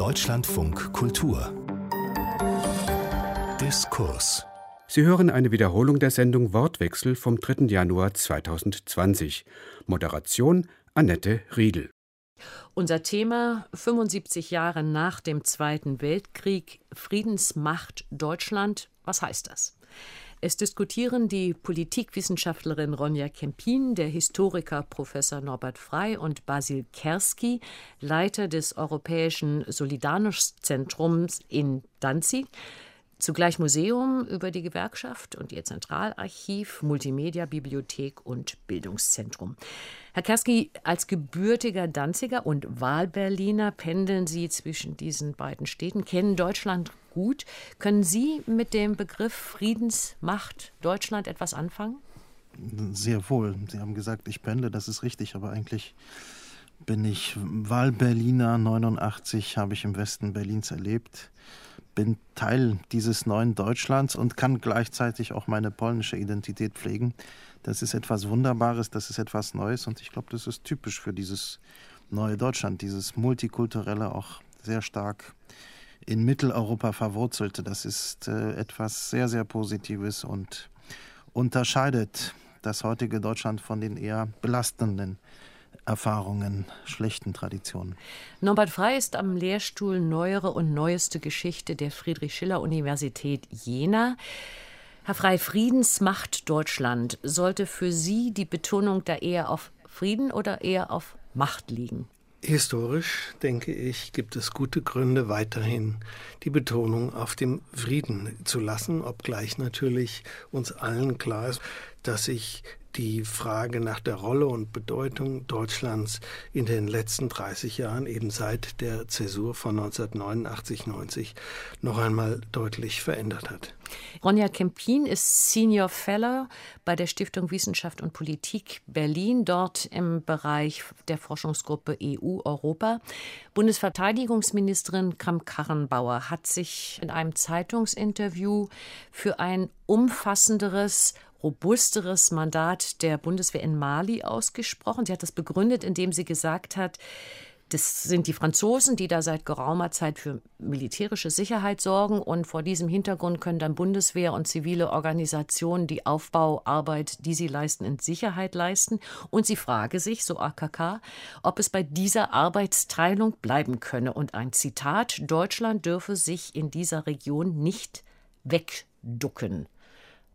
Deutschlandfunk Kultur Diskurs Sie hören eine Wiederholung der Sendung Wortwechsel vom 3. Januar 2020. Moderation Annette Riedel. Unser Thema 75 Jahre nach dem Zweiten Weltkrieg Friedensmacht Deutschland. Was heißt das? Es diskutieren die Politikwissenschaftlerin Ronja Kempin, der Historiker Professor Norbert Frey und Basil Kerski, Leiter des Europäischen Solidarność-Zentrums in Danzig, Zugleich Museum über die Gewerkschaft und ihr Zentralarchiv, Multimedia, Bibliothek und Bildungszentrum. Herr Kerski, als gebürtiger Danziger und Wahlberliner pendeln Sie zwischen diesen beiden Städten, kennen Deutschland gut. Können Sie mit dem Begriff Friedensmacht Deutschland etwas anfangen? Sehr wohl. Sie haben gesagt, ich pendle, das ist richtig, aber eigentlich bin ich Wahlberliner. 89 habe ich im Westen Berlins erlebt bin Teil dieses neuen Deutschlands und kann gleichzeitig auch meine polnische Identität pflegen. Das ist etwas Wunderbares, das ist etwas Neues und ich glaube, das ist typisch für dieses neue Deutschland, dieses multikulturelle, auch sehr stark in Mitteleuropa verwurzelte. Das ist äh, etwas sehr, sehr Positives und unterscheidet das heutige Deutschland von den eher belastenden Erfahrungen, schlechten Traditionen. Norbert Frey ist am Lehrstuhl Neuere und Neueste Geschichte der Friedrich-Schiller-Universität Jena. Herr Frey, Friedensmacht Deutschland sollte für Sie die Betonung da eher auf Frieden oder eher auf Macht liegen? Historisch, denke ich, gibt es gute Gründe, weiterhin die Betonung auf dem Frieden zu lassen, obgleich natürlich uns allen klar ist, dass sich die Frage nach der Rolle und Bedeutung Deutschlands in den letzten 30 Jahren, eben seit der Zäsur von 1989-90, noch einmal deutlich verändert hat. Ronja Kempin ist Senior Fellow bei der Stiftung Wissenschaft und Politik Berlin, dort im Bereich der Forschungsgruppe EU-Europa. Bundesverteidigungsministerin Kramp-Karrenbauer hat sich in einem Zeitungsinterview für ein umfassenderes robusteres Mandat der Bundeswehr in Mali ausgesprochen. Sie hat das begründet, indem sie gesagt hat, das sind die Franzosen, die da seit geraumer Zeit für militärische Sicherheit sorgen. Und vor diesem Hintergrund können dann Bundeswehr und zivile Organisationen die Aufbauarbeit, die sie leisten, in Sicherheit leisten. Und sie frage sich, so AKK, ob es bei dieser Arbeitsteilung bleiben könne. Und ein Zitat, Deutschland dürfe sich in dieser Region nicht wegducken.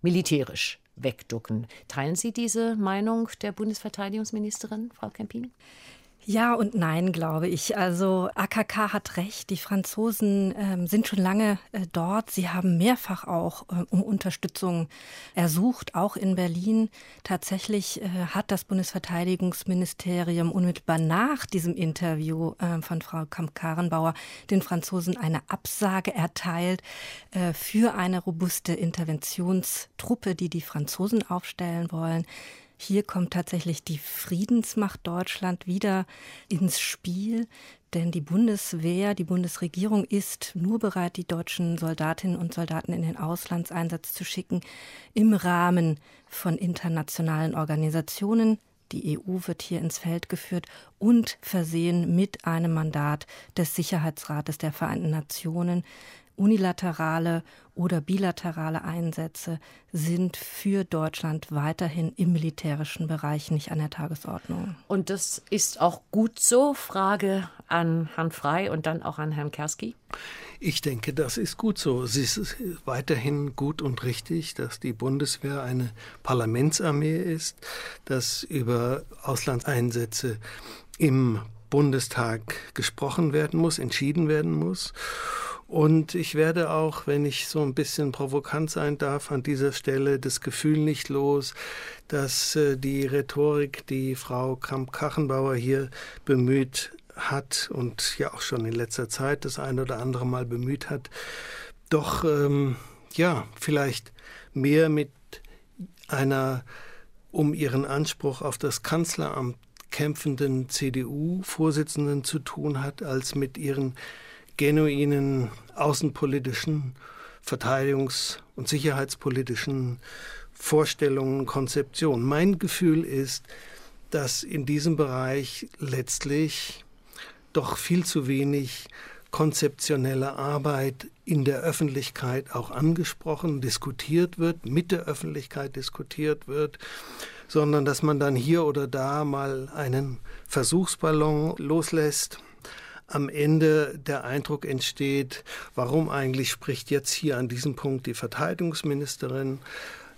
Militärisch wegducken. Teilen Sie diese Meinung der Bundesverteidigungsministerin, Frau Kempin? Ja und nein, glaube ich. Also AKK hat recht. Die Franzosen ähm, sind schon lange äh, dort. Sie haben mehrfach auch äh, um Unterstützung ersucht, auch in Berlin. Tatsächlich äh, hat das Bundesverteidigungsministerium unmittelbar nach diesem Interview äh, von Frau Kamp-Karenbauer den Franzosen eine Absage erteilt äh, für eine robuste Interventionstruppe, die die Franzosen aufstellen wollen. Hier kommt tatsächlich die Friedensmacht Deutschland wieder ins Spiel, denn die Bundeswehr, die Bundesregierung ist nur bereit, die deutschen Soldatinnen und Soldaten in den Auslandseinsatz zu schicken im Rahmen von internationalen Organisationen. Die EU wird hier ins Feld geführt und versehen mit einem Mandat des Sicherheitsrates der Vereinten Nationen unilaterale oder bilaterale Einsätze sind für Deutschland weiterhin im militärischen Bereich nicht an der Tagesordnung. Und das ist auch gut so. Frage an Herrn Frei und dann auch an Herrn Kerski. Ich denke, das ist gut so. Es ist weiterhin gut und richtig, dass die Bundeswehr eine Parlamentsarmee ist, dass über Auslandseinsätze im Bundestag gesprochen werden muss, entschieden werden muss. Und ich werde auch, wenn ich so ein bisschen provokant sein darf, an dieser Stelle das Gefühl nicht los, dass äh, die Rhetorik, die Frau Kramp-Kachenbauer hier bemüht hat und ja auch schon in letzter Zeit das ein oder andere Mal bemüht hat, doch ähm, ja vielleicht mehr mit einer um ihren Anspruch auf das Kanzleramt kämpfenden CDU-Vorsitzenden zu tun hat, als mit ihren genuinen außenpolitischen, verteidigungs- und sicherheitspolitischen Vorstellungen, Konzeptionen. Mein Gefühl ist, dass in diesem Bereich letztlich doch viel zu wenig konzeptionelle Arbeit in der Öffentlichkeit auch angesprochen, diskutiert wird, mit der Öffentlichkeit diskutiert wird, sondern dass man dann hier oder da mal einen Versuchsballon loslässt am Ende der Eindruck entsteht, warum eigentlich spricht jetzt hier an diesem Punkt die Verteidigungsministerin,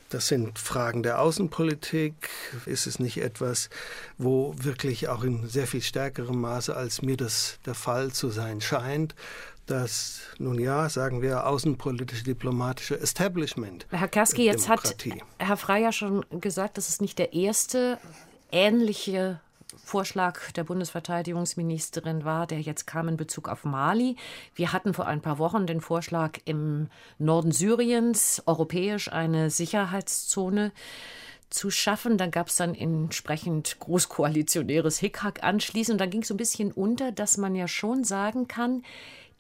das sind Fragen der Außenpolitik. Ist es nicht etwas, wo wirklich auch in sehr viel stärkerem Maße, als mir das der Fall zu sein scheint, das, nun ja, sagen wir, außenpolitische, diplomatische Establishment. Herr Kerski, jetzt hat Herr Frey ja schon gesagt, das ist nicht der erste ähnliche Vorschlag der Bundesverteidigungsministerin war, der jetzt kam in Bezug auf Mali. Wir hatten vor ein paar Wochen den Vorschlag, im Norden Syriens europäisch eine Sicherheitszone zu schaffen. Dann gab es dann entsprechend großkoalitionäres Hickhack anschließend. Und da ging es so ein bisschen unter, dass man ja schon sagen kann,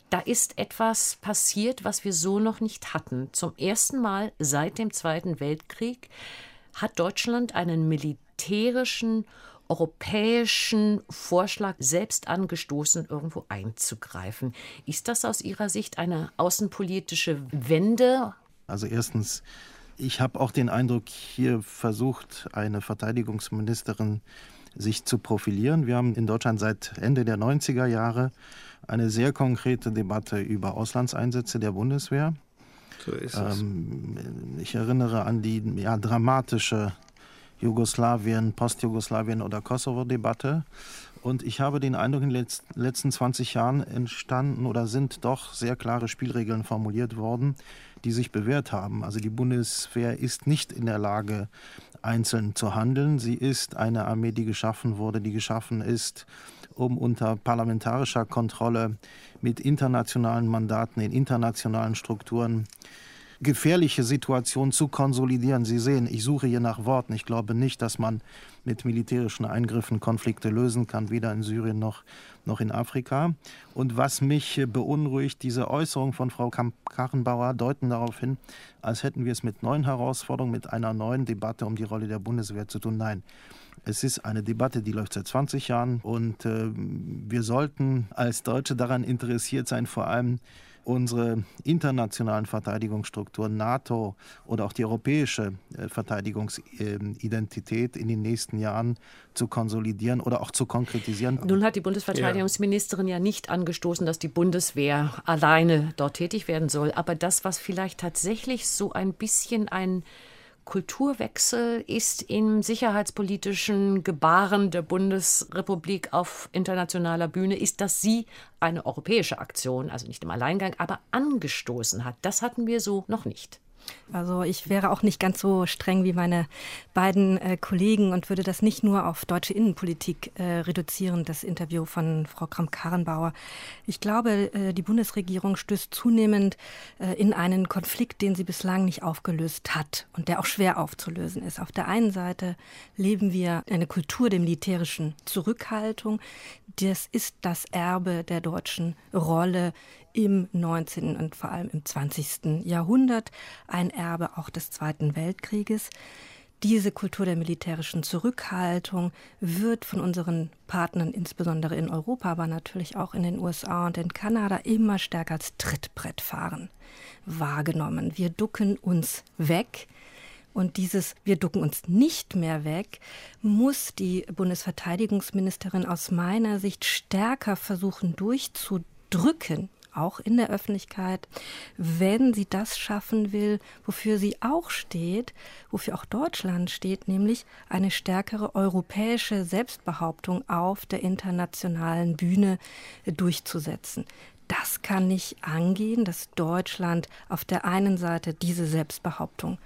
da ist etwas passiert, was wir so noch nicht hatten. Zum ersten Mal seit dem Zweiten Weltkrieg hat Deutschland einen militärischen europäischen Vorschlag selbst angestoßen, irgendwo einzugreifen. Ist das aus Ihrer Sicht eine außenpolitische Wende? Also erstens, ich habe auch den Eindruck, hier versucht eine Verteidigungsministerin sich zu profilieren. Wir haben in Deutschland seit Ende der 90er Jahre eine sehr konkrete Debatte über Auslandseinsätze der Bundeswehr. So ist es. Ähm, ich erinnere an die ja, dramatische Jugoslawien, Postjugoslawien oder Kosovo-Debatte. Und ich habe den Eindruck, in den letzten 20 Jahren entstanden oder sind doch sehr klare Spielregeln formuliert worden, die sich bewährt haben. Also die Bundeswehr ist nicht in der Lage, einzeln zu handeln. Sie ist eine Armee, die geschaffen wurde, die geschaffen ist, um unter parlamentarischer Kontrolle mit internationalen Mandaten in internationalen Strukturen gefährliche Situation zu konsolidieren. Sie sehen, ich suche hier nach Worten. Ich glaube nicht, dass man mit militärischen Eingriffen Konflikte lösen kann, weder in Syrien noch, noch in Afrika. Und was mich beunruhigt, diese Äußerungen von Frau Karrenbauer deuten darauf hin, als hätten wir es mit neuen Herausforderungen, mit einer neuen Debatte um die Rolle der Bundeswehr zu tun. Nein. Es ist eine Debatte, die läuft seit 20 Jahren und äh, wir sollten als Deutsche daran interessiert sein, vor allem unsere internationalen Verteidigungsstrukturen, NATO oder auch die europäische äh, Verteidigungsidentität in den nächsten Jahren zu konsolidieren oder auch zu konkretisieren. Nun hat die Bundesverteidigungsministerin ja. ja nicht angestoßen, dass die Bundeswehr alleine dort tätig werden soll. Aber das, was vielleicht tatsächlich so ein bisschen ein Kulturwechsel ist im sicherheitspolitischen Gebaren der Bundesrepublik auf internationaler Bühne, ist, dass sie eine europäische Aktion, also nicht im Alleingang, aber angestoßen hat. Das hatten wir so noch nicht. Also ich wäre auch nicht ganz so streng wie meine beiden äh, Kollegen und würde das nicht nur auf deutsche Innenpolitik äh, reduzieren, das Interview von Frau Kramp-Karrenbauer. Ich glaube, äh, die Bundesregierung stößt zunehmend äh, in einen Konflikt, den sie bislang nicht aufgelöst hat und der auch schwer aufzulösen ist. Auf der einen Seite leben wir eine Kultur der militärischen Zurückhaltung. Das ist das Erbe der deutschen Rolle im 19. und vor allem im 20. Jahrhundert, ein Erbe auch des Zweiten Weltkrieges. Diese Kultur der militärischen Zurückhaltung wird von unseren Partnern, insbesondere in Europa, aber natürlich auch in den USA und in Kanada, immer stärker als Trittbrettfahren wahrgenommen. Wir ducken uns weg. Und dieses Wir ducken uns nicht mehr weg, muss die Bundesverteidigungsministerin aus meiner Sicht stärker versuchen durchzudrücken auch in der Öffentlichkeit, wenn sie das schaffen will, wofür sie auch steht, wofür auch Deutschland steht, nämlich eine stärkere europäische Selbstbehauptung auf der internationalen Bühne durchzusetzen. Das kann nicht angehen, dass Deutschland auf der einen Seite diese Selbstbehauptung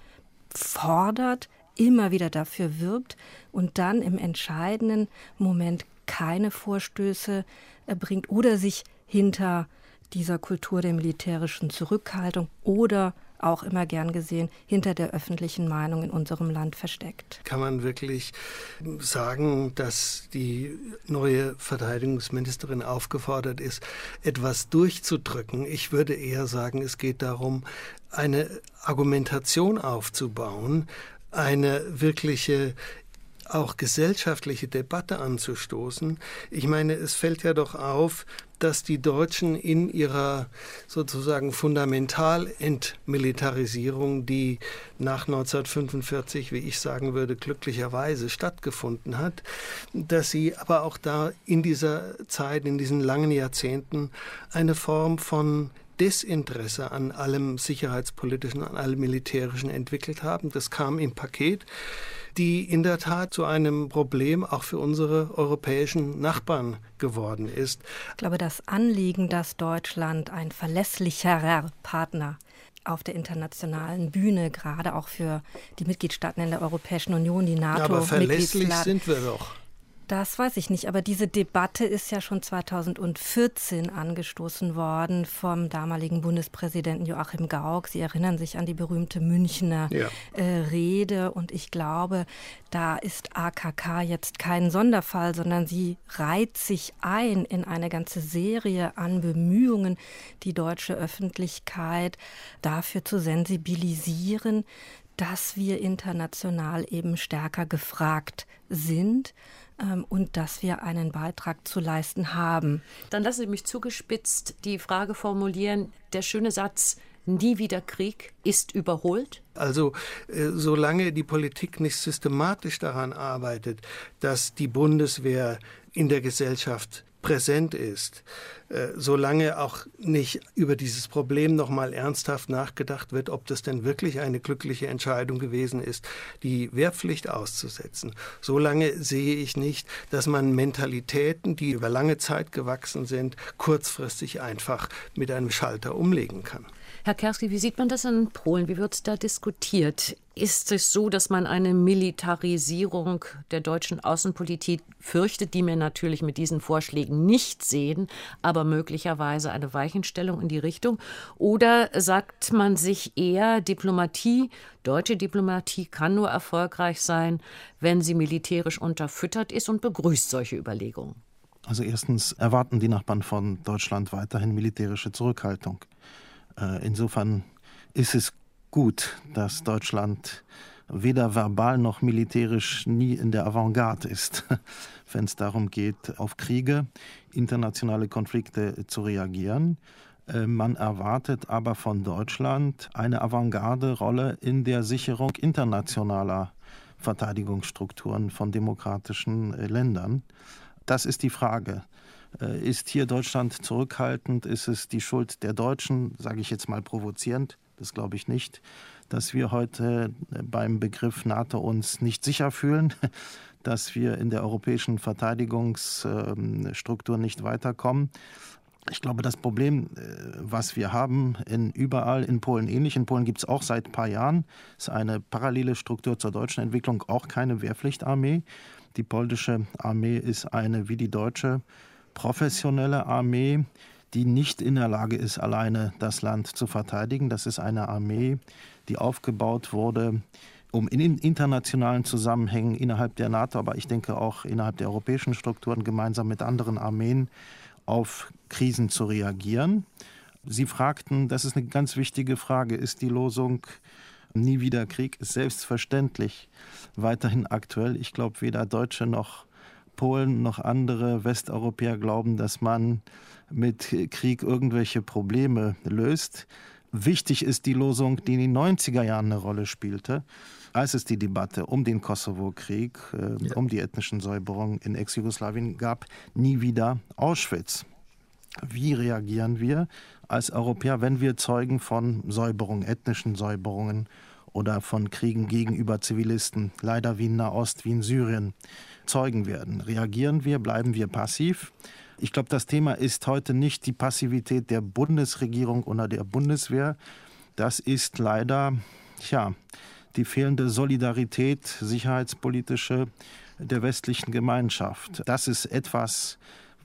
fordert, immer wieder dafür wirbt und dann im entscheidenden Moment keine Vorstöße erbringt oder sich hinter dieser Kultur der militärischen Zurückhaltung oder auch immer gern gesehen hinter der öffentlichen Meinung in unserem Land versteckt. Kann man wirklich sagen, dass die neue Verteidigungsministerin aufgefordert ist, etwas durchzudrücken? Ich würde eher sagen, es geht darum, eine Argumentation aufzubauen, eine wirkliche auch gesellschaftliche Debatte anzustoßen. Ich meine, es fällt ja doch auf, dass die Deutschen in ihrer sozusagen Fundamentalentmilitarisierung, die nach 1945, wie ich sagen würde, glücklicherweise stattgefunden hat, dass sie aber auch da in dieser Zeit, in diesen langen Jahrzehnten eine Form von Desinteresse an allem sicherheitspolitischen, an allem militärischen entwickelt haben. Das kam im Paket, die in der Tat zu einem Problem auch für unsere europäischen Nachbarn geworden ist. Ich glaube, das Anliegen, dass Deutschland ein verlässlicherer Partner auf der internationalen Bühne, gerade auch für die Mitgliedstaaten in der Europäischen Union, die NATO. Ja, aber verlässlich sind wir doch. Das weiß ich nicht, aber diese Debatte ist ja schon 2014 angestoßen worden vom damaligen Bundespräsidenten Joachim Gauck. Sie erinnern sich an die berühmte Münchner ja. äh, Rede und ich glaube, da ist AKK jetzt kein Sonderfall, sondern sie reiht sich ein in eine ganze Serie an Bemühungen, die deutsche Öffentlichkeit dafür zu sensibilisieren, dass wir international eben stärker gefragt sind ähm, und dass wir einen Beitrag zu leisten haben. Dann lassen Sie mich zugespitzt die Frage formulieren, der schöne Satz, Nie wieder Krieg ist überholt? Also äh, solange die Politik nicht systematisch daran arbeitet, dass die Bundeswehr in der Gesellschaft präsent ist, äh, solange auch nicht über dieses Problem noch mal ernsthaft nachgedacht wird, ob das denn wirklich eine glückliche Entscheidung gewesen ist, die Wehrpflicht auszusetzen. Solange sehe ich nicht, dass man Mentalitäten, die über lange Zeit gewachsen sind, kurzfristig einfach mit einem Schalter umlegen kann. Herr Kerski, wie sieht man das in Polen? Wie wird da diskutiert? Ist es so, dass man eine Militarisierung der deutschen Außenpolitik fürchtet, die wir natürlich mit diesen Vorschlägen nicht sehen, aber möglicherweise eine Weichenstellung in die Richtung? Oder sagt man sich eher, Diplomatie, deutsche Diplomatie kann nur erfolgreich sein, wenn sie militärisch unterfüttert ist und begrüßt solche Überlegungen? Also erstens erwarten die Nachbarn von Deutschland weiterhin militärische Zurückhaltung. Äh, insofern ist es gut, dass Deutschland weder verbal noch militärisch nie in der Avantgarde ist, wenn es darum geht, auf Kriege, internationale Konflikte zu reagieren. Äh, man erwartet aber von Deutschland eine Avantgarde-Rolle in der Sicherung internationaler Verteidigungsstrukturen von demokratischen äh, Ländern. Das ist die Frage. Äh, ist hier Deutschland zurückhaltend? Ist es die Schuld der Deutschen, sage ich jetzt mal provozierend? Das glaube ich nicht. Dass wir heute äh, beim Begriff NATO uns nicht sicher fühlen, dass wir in der europäischen Verteidigungsstruktur nicht weiterkommen. Ich glaube, das Problem, äh, was wir haben, in überall in Polen ähnlich, in Polen gibt es auch seit ein paar Jahren, ist eine parallele Struktur zur deutschen Entwicklung, auch keine Wehrpflichtarmee. Die polnische Armee ist eine wie die deutsche professionelle Armee, die nicht in der Lage ist, alleine das Land zu verteidigen. Das ist eine Armee, die aufgebaut wurde, um in internationalen Zusammenhängen innerhalb der NATO, aber ich denke auch innerhalb der europäischen Strukturen gemeinsam mit anderen Armeen auf Krisen zu reagieren. Sie fragten, das ist eine ganz wichtige Frage, ist die Losung Nie wieder Krieg ist selbstverständlich weiterhin aktuell. Ich glaube, weder Deutsche noch Polen noch andere Westeuropäer glauben, dass man mit Krieg irgendwelche Probleme löst. Wichtig ist die Losung, die in den 90er Jahren eine Rolle spielte, als es die Debatte um den Kosovo-Krieg, äh, ja. um die ethnischen Säuberungen in Ex-Jugoslawien gab, nie wieder Auschwitz. Wie reagieren wir als Europäer, wenn wir Zeugen von Säuberungen, ethnischen Säuberungen oder von Kriegen gegenüber Zivilisten, leider wie in Nahost, wie in Syrien, Zeugen werden. Reagieren wir, bleiben wir passiv? Ich glaube, das Thema ist heute nicht die Passivität der Bundesregierung oder der Bundeswehr. Das ist leider, tja, die fehlende Solidarität, sicherheitspolitische der westlichen Gemeinschaft. Das ist etwas,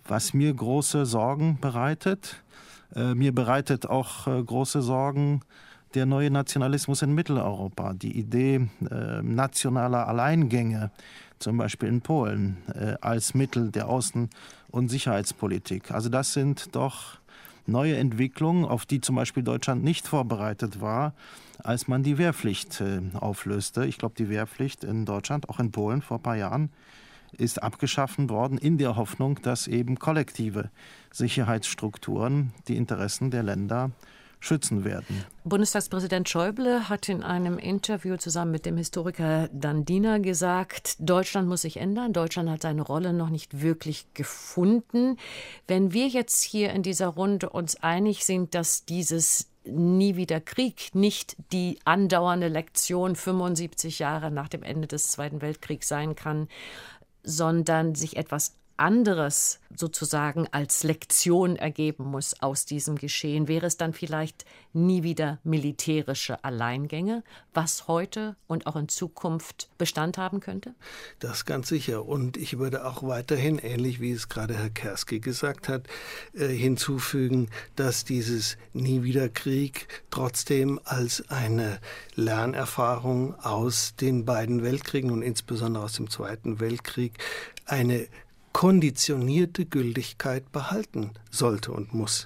was mir große Sorgen bereitet. Äh, mir bereitet auch äh, große Sorgen der neue Nationalismus in Mitteleuropa, die Idee äh, nationaler Alleingänge, zum Beispiel in Polen, äh, als Mittel der Außen- und Sicherheitspolitik. Also das sind doch neue Entwicklung, auf die zum Beispiel Deutschland nicht vorbereitet war, als man die Wehrpflicht äh, auflöste. Ich glaube, die Wehrpflicht in Deutschland, auch in Polen vor ein paar Jahren, ist abgeschaffen worden in der Hoffnung, dass eben kollektive Sicherheitsstrukturen die Interessen der Länder schützen werden. Bundestagspräsident Schäuble hat in einem Interview zusammen mit dem Historiker Dandina gesagt, Deutschland muss sich ändern. Deutschland hat seine Rolle noch nicht wirklich gefunden. Wenn wir jetzt hier in dieser Runde uns einig sind, dass dieses nie wieder Krieg nicht die andauernde Lektion 75 Jahre nach dem Ende des Zweiten Weltkriegs sein kann, sondern sich etwas anderes sozusagen als Lektion ergeben muss aus diesem Geschehen, wäre es dann vielleicht nie wieder militärische Alleingänge, was heute und auch in Zukunft Bestand haben könnte? Das ganz sicher. Und ich würde auch weiterhin, ähnlich wie es gerade Herr Kerski gesagt hat, äh, hinzufügen, dass dieses Nie wieder Krieg trotzdem als eine Lernerfahrung aus den beiden Weltkriegen und insbesondere aus dem Zweiten Weltkrieg eine konditionierte Gültigkeit behalten sollte und muss.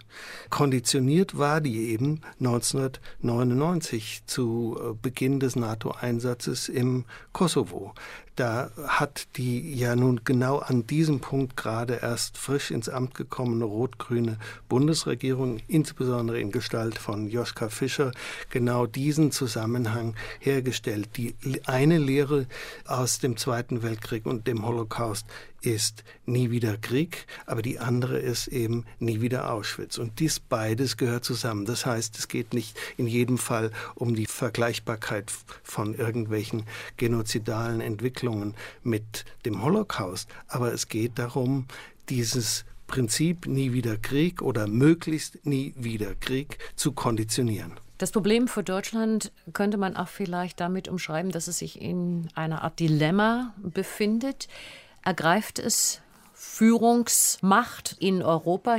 Konditioniert war die eben 1999 zu äh, Beginn des NATO-Einsatzes im Kosovo. Da hat die ja nun genau an diesem Punkt gerade erst frisch ins Amt gekommene rot-grüne Bundesregierung, insbesondere in Gestalt von Joschka Fischer, genau diesen Zusammenhang hergestellt. Die eine Lehre aus dem Zweiten Weltkrieg und dem Holocaust ist nie wieder Krieg, aber die andere ist eben nie wieder Auschwitz. Und dies beides gehört zusammen. Das heißt, es geht nicht in jedem Fall um die Vergleichbarkeit von irgendwelchen genozidalen Entwicklungen mit dem Holocaust, aber es geht darum, dieses Prinzip nie wieder Krieg oder möglichst nie wieder Krieg zu konditionieren. Das Problem für Deutschland könnte man auch vielleicht damit umschreiben, dass es sich in einer Art Dilemma befindet ergreift es Führungsmacht in Europa.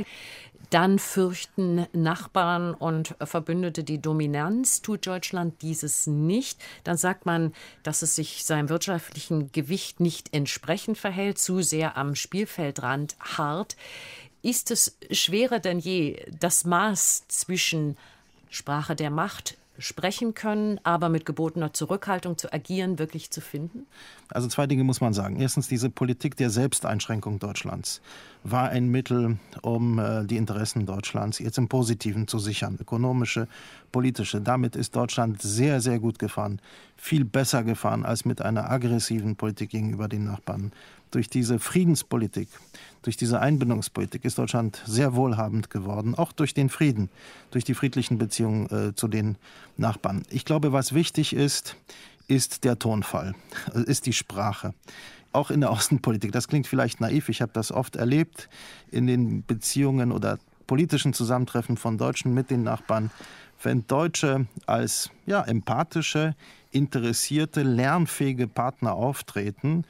Dann fürchten Nachbarn und Verbündete die Dominanz. Tut Deutschland dieses nicht, dann sagt man, dass es sich seinem wirtschaftlichen Gewicht nicht entsprechend verhält, zu sehr am Spielfeldrand hart. Ist es schwerer denn je, das Maß zwischen Sprache der Macht, sprechen können, aber mit gebotener Zurückhaltung zu agieren, wirklich zu finden? Also zwei Dinge muss man sagen. Erstens, diese Politik der Selbsteinschränkung Deutschlands war ein Mittel, um äh, die Interessen Deutschlands jetzt im Positiven zu sichern, ökonomische, politische. Damit ist Deutschland sehr, sehr gut gefahren, viel besser gefahren als mit einer aggressiven Politik gegenüber den Nachbarn. Durch diese Friedenspolitik, durch diese Einbindungspolitik ist Deutschland sehr wohlhabend geworden, auch durch den Frieden, durch die friedlichen Beziehungen äh, zu den Nachbarn. Ich glaube, was wichtig ist, ist der Tonfall, ist die Sprache. Auch in der Außenpolitik. Das klingt vielleicht naiv. Ich habe das oft erlebt in den Beziehungen oder politischen Zusammentreffen von Deutschen mit den Nachbarn. Wenn Deutsche als ja, empathische, interessierte, lernfähige Partner auftreten,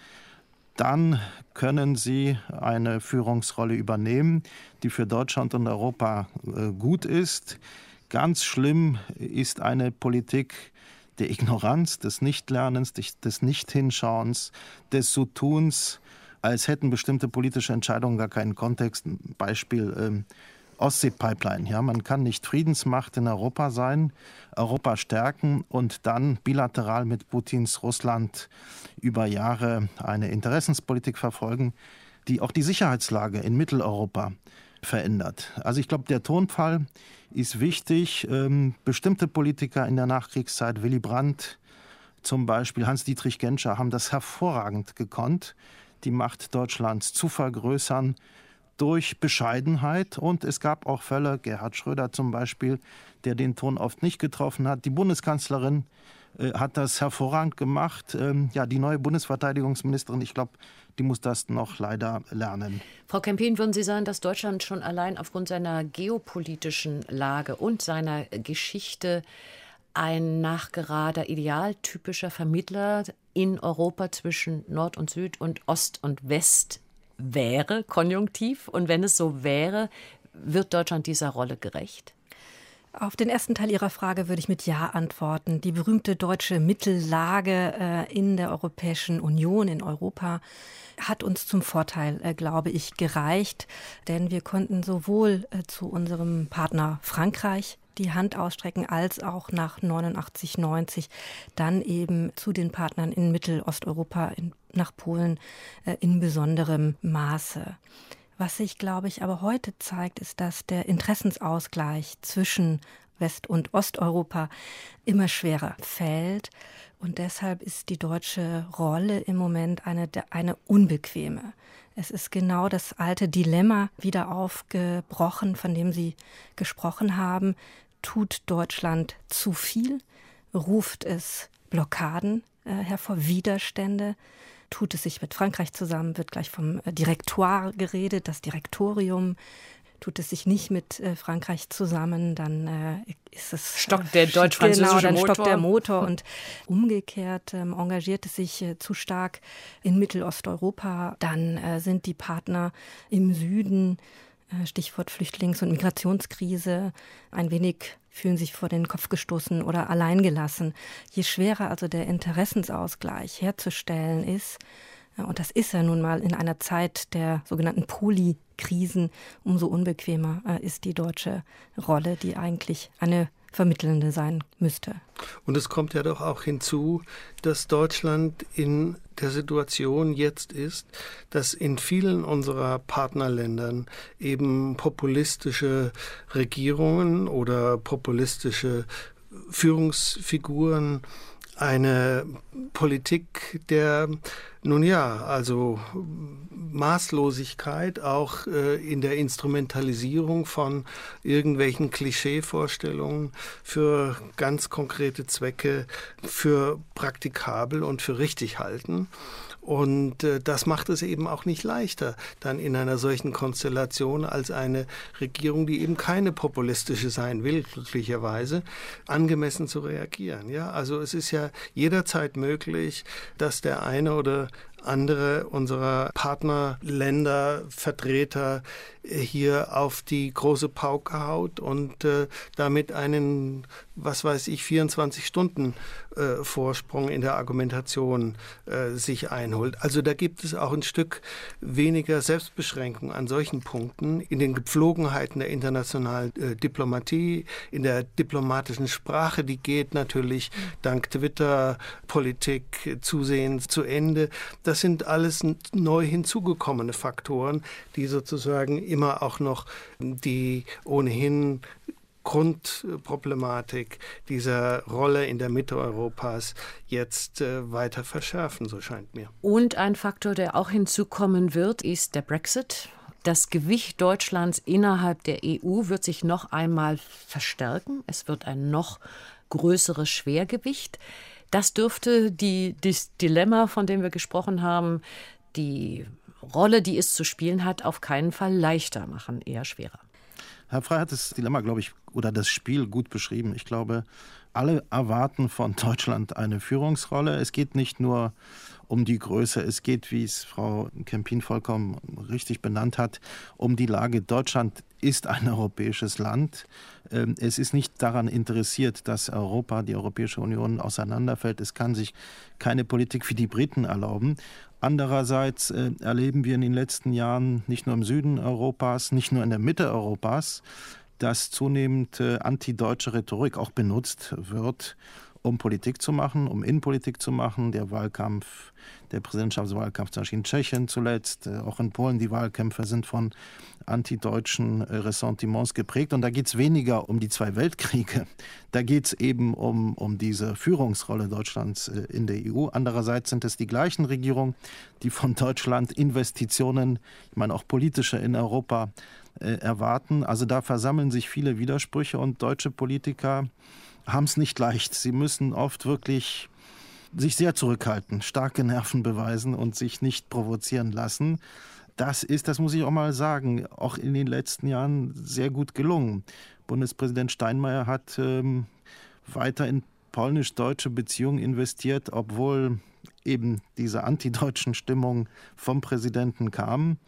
dann können sie eine Führungsrolle übernehmen, die für Deutschland und Europa äh, gut ist. Ganz schlimm ist eine Politik der Ignoranz, des Nichtlernens, des Nichthinschauens, des So-Tuns, als hätten bestimmte politische Entscheidungen gar keinen Kontext. Beispiel ähm, Ostsee-Pipeline. Ja, man kann nicht Friedensmacht in Europa sein, Europa stärken und dann bilateral mit Putins Russland über Jahre eine Interessenspolitik verfolgen, die auch die Sicherheitslage in Mitteleuropa verändert. Also ich glaube, der Tonfall ist wichtig. Ähm, bestimmte Politiker in der Nachkriegszeit, Willy Brandt zum Beispiel, Hans-Dietrich Genscher, haben das hervorragend gekonnt, die Macht Deutschlands zu vergrößern durch Bescheidenheit. Und es gab auch Fälle, Gerhard Schröder zum Beispiel, der den Ton oft nicht getroffen hat. Die Bundeskanzlerin äh, hat das hervorragend gemacht. Ähm, ja, die neue Bundesverteidigungsministerin, ich glaube, die muss das noch leider lernen. Frau Kempin, würden Sie sagen, dass Deutschland schon allein aufgrund seiner geopolitischen Lage und seiner Geschichte ein nachgerader idealtypischer Vermittler in Europa zwischen Nord und Süd und Ost und West wäre, konjunktiv? Und wenn es so wäre, wird Deutschland dieser Rolle gerecht? Auf den ersten Teil Ihrer Frage würde ich mit Ja antworten. Die berühmte deutsche Mittellage äh, in der Europäischen Union, in Europa, hat uns zum Vorteil, äh, glaube ich, gereicht, denn wir konnten sowohl äh, zu unserem Partner Frankreich die Hand ausstrecken, als auch nach 89, 90 dann eben zu den Partnern in Mittelosteuropa, in, nach Polen in besonderem Maße. Was sich, glaube ich, aber heute zeigt, ist, dass der Interessensausgleich zwischen West- und Osteuropa immer schwerer fällt. Und deshalb ist die deutsche Rolle im Moment eine, eine unbequeme. Es ist genau das alte Dilemma wieder aufgebrochen, von dem Sie gesprochen haben. Tut Deutschland zu viel? Ruft es Blockaden äh, hervor, Widerstände? tut es sich mit Frankreich zusammen, wird gleich vom äh, Direktoire geredet, das Direktorium. Tut es sich nicht mit äh, Frankreich zusammen, dann äh, ist es stockt der deutsch-französische genau, dann Motor. stockt der Motor und umgekehrt ähm, engagiert es sich äh, zu stark in Mittelosteuropa, dann äh, sind die Partner im Süden äh, Stichwort Flüchtlings- und Migrationskrise, ein wenig fühlen sich vor den Kopf gestoßen oder alleingelassen. Je schwerer also der Interessensausgleich herzustellen ist, äh, und das ist ja nun mal in einer Zeit der sogenannten Polikrisen, umso unbequemer äh, ist die deutsche Rolle, die eigentlich eine Vermittelnde sein müsste. Und es kommt ja doch auch hinzu, dass Deutschland in der Situation jetzt ist, dass in vielen unserer Partnerländern eben populistische Regierungen oder populistische Führungsfiguren eine Politik der, nun ja, also Maßlosigkeit auch äh, in der Instrumentalisierung von irgendwelchen Klischeevorstellungen für ganz konkrete Zwecke für praktikabel und für richtig halten. Und äh, das macht es eben auch nicht leichter, dann in einer solchen Konstellation als eine Regierung, die eben keine populistische sein will, glücklicherweise, angemessen zu reagieren. Ja, also es ist ja jederzeit möglich, dass der eine oder andere unserer Partnerländer, Vertreter hier auf die große Pauke haut und äh, damit einen, was weiß ich, 24 Stunden äh, Vorsprung in der Argumentation äh, sich einholt. Also da gibt es auch ein Stück weniger Selbstbeschränkung an solchen Punkten in den Gepflogenheiten der internationalen äh, Diplomatie, in der diplomatischen Sprache, die geht natürlich dank Twitter, Politik zusehends zu Ende. Das sind alles neu hinzugekommene Faktoren, die sozusagen immer auch noch die ohnehin Grundproblematik dieser Rolle in der Mitte Europas jetzt äh, weiter verschärfen, so scheint mir. Und ein Faktor, der auch hinzukommen wird, ist der Brexit. Das Gewicht Deutschlands innerhalb der EU wird sich noch einmal verstärken. Es wird ein noch größeres Schwergewicht. Das dürfte die, das Dilemma, von dem wir gesprochen haben, die Rolle, die es zu spielen hat, auf keinen Fall leichter machen, eher schwerer. Herr Frey hat das Dilemma, glaube ich, oder das Spiel gut beschrieben. Ich glaube, alle erwarten von Deutschland eine Führungsrolle. Es geht nicht nur die Größe, es geht, wie es Frau Kempin vollkommen richtig benannt hat, um die Lage. Deutschland ist ein europäisches Land. Ähm, es ist nicht daran interessiert, dass Europa, die Europäische Union auseinanderfällt. Es kann sich keine Politik wie die Briten erlauben. Andererseits äh, erleben wir in den letzten Jahren nicht nur im Süden Europas, nicht nur in der Mitte Europas, dass zunehmend äh, antideutsche Rhetorik auch benutzt wird, um Politik zu machen, um Innenpolitik zu machen. Der Wahlkampf, der Präsidentschaftswahlkampf zum Beispiel in Tschechien zuletzt, äh, auch in Polen, die Wahlkämpfe sind von antideutschen äh, Ressentiments geprägt. Und da geht es weniger um die zwei Weltkriege. Da geht es eben um, um diese Führungsrolle Deutschlands äh, in der EU. Andererseits sind es die gleichen Regierungen, die von Deutschland Investitionen, ich meine auch politische in Europa, erwarten. Also da versammeln sich viele Widersprüche und deutsche Politiker haben es nicht leicht. Sie müssen oft wirklich sich sehr zurückhalten, starke Nerven beweisen und sich nicht provozieren lassen. Das ist, das muss ich auch mal sagen, auch in den letzten Jahren sehr gut gelungen. Bundespräsident Steinmeier hat ähm, weiter in polnisch-deutsche Beziehungen investiert, obwohl eben diese antideutschen Stimmungen vom Präsidenten kamen.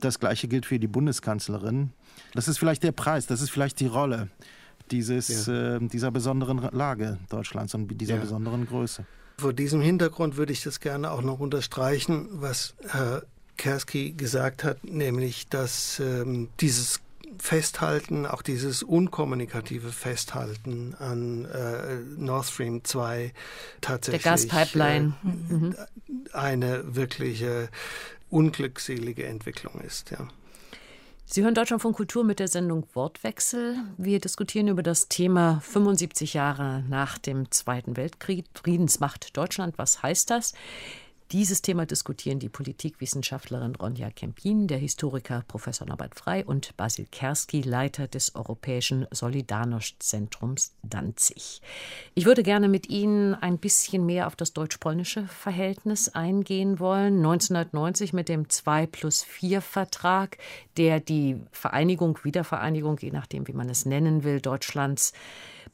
Das Gleiche gilt für die Bundeskanzlerin. Das ist vielleicht der Preis, das ist vielleicht die Rolle, dieses, ja. äh, dieser besonderen Lage Deutschlands und dieser ja. besonderen Größe. Vor diesem Hintergrund würde ich das gerne auch noch unterstreichen, was Herr Kerski gesagt hat, nämlich, dass ähm, dieses Festhalten, auch dieses unkommunikative Festhalten an äh, Nord Stream 2 tatsächlich Der Gaspipeline. Äh, mhm. eine wirkliche unglückselige Entwicklung ist, ja. Sie hören Deutschland von Kultur mit der Sendung Wortwechsel. Wir diskutieren über das Thema 75 Jahre nach dem Zweiten Weltkrieg. Friedensmacht Deutschland. Was heißt das? Dieses Thema diskutieren die Politikwissenschaftlerin Ronja Kempin, der Historiker Professor Norbert Frei und Basil Kerski, Leiter des Europäischen Solidarność-Zentrums Danzig. Ich würde gerne mit Ihnen ein bisschen mehr auf das deutsch-polnische Verhältnis eingehen wollen. 1990 mit dem 2 plus 4 Vertrag, der die Vereinigung, Wiedervereinigung, je nachdem, wie man es nennen will, Deutschlands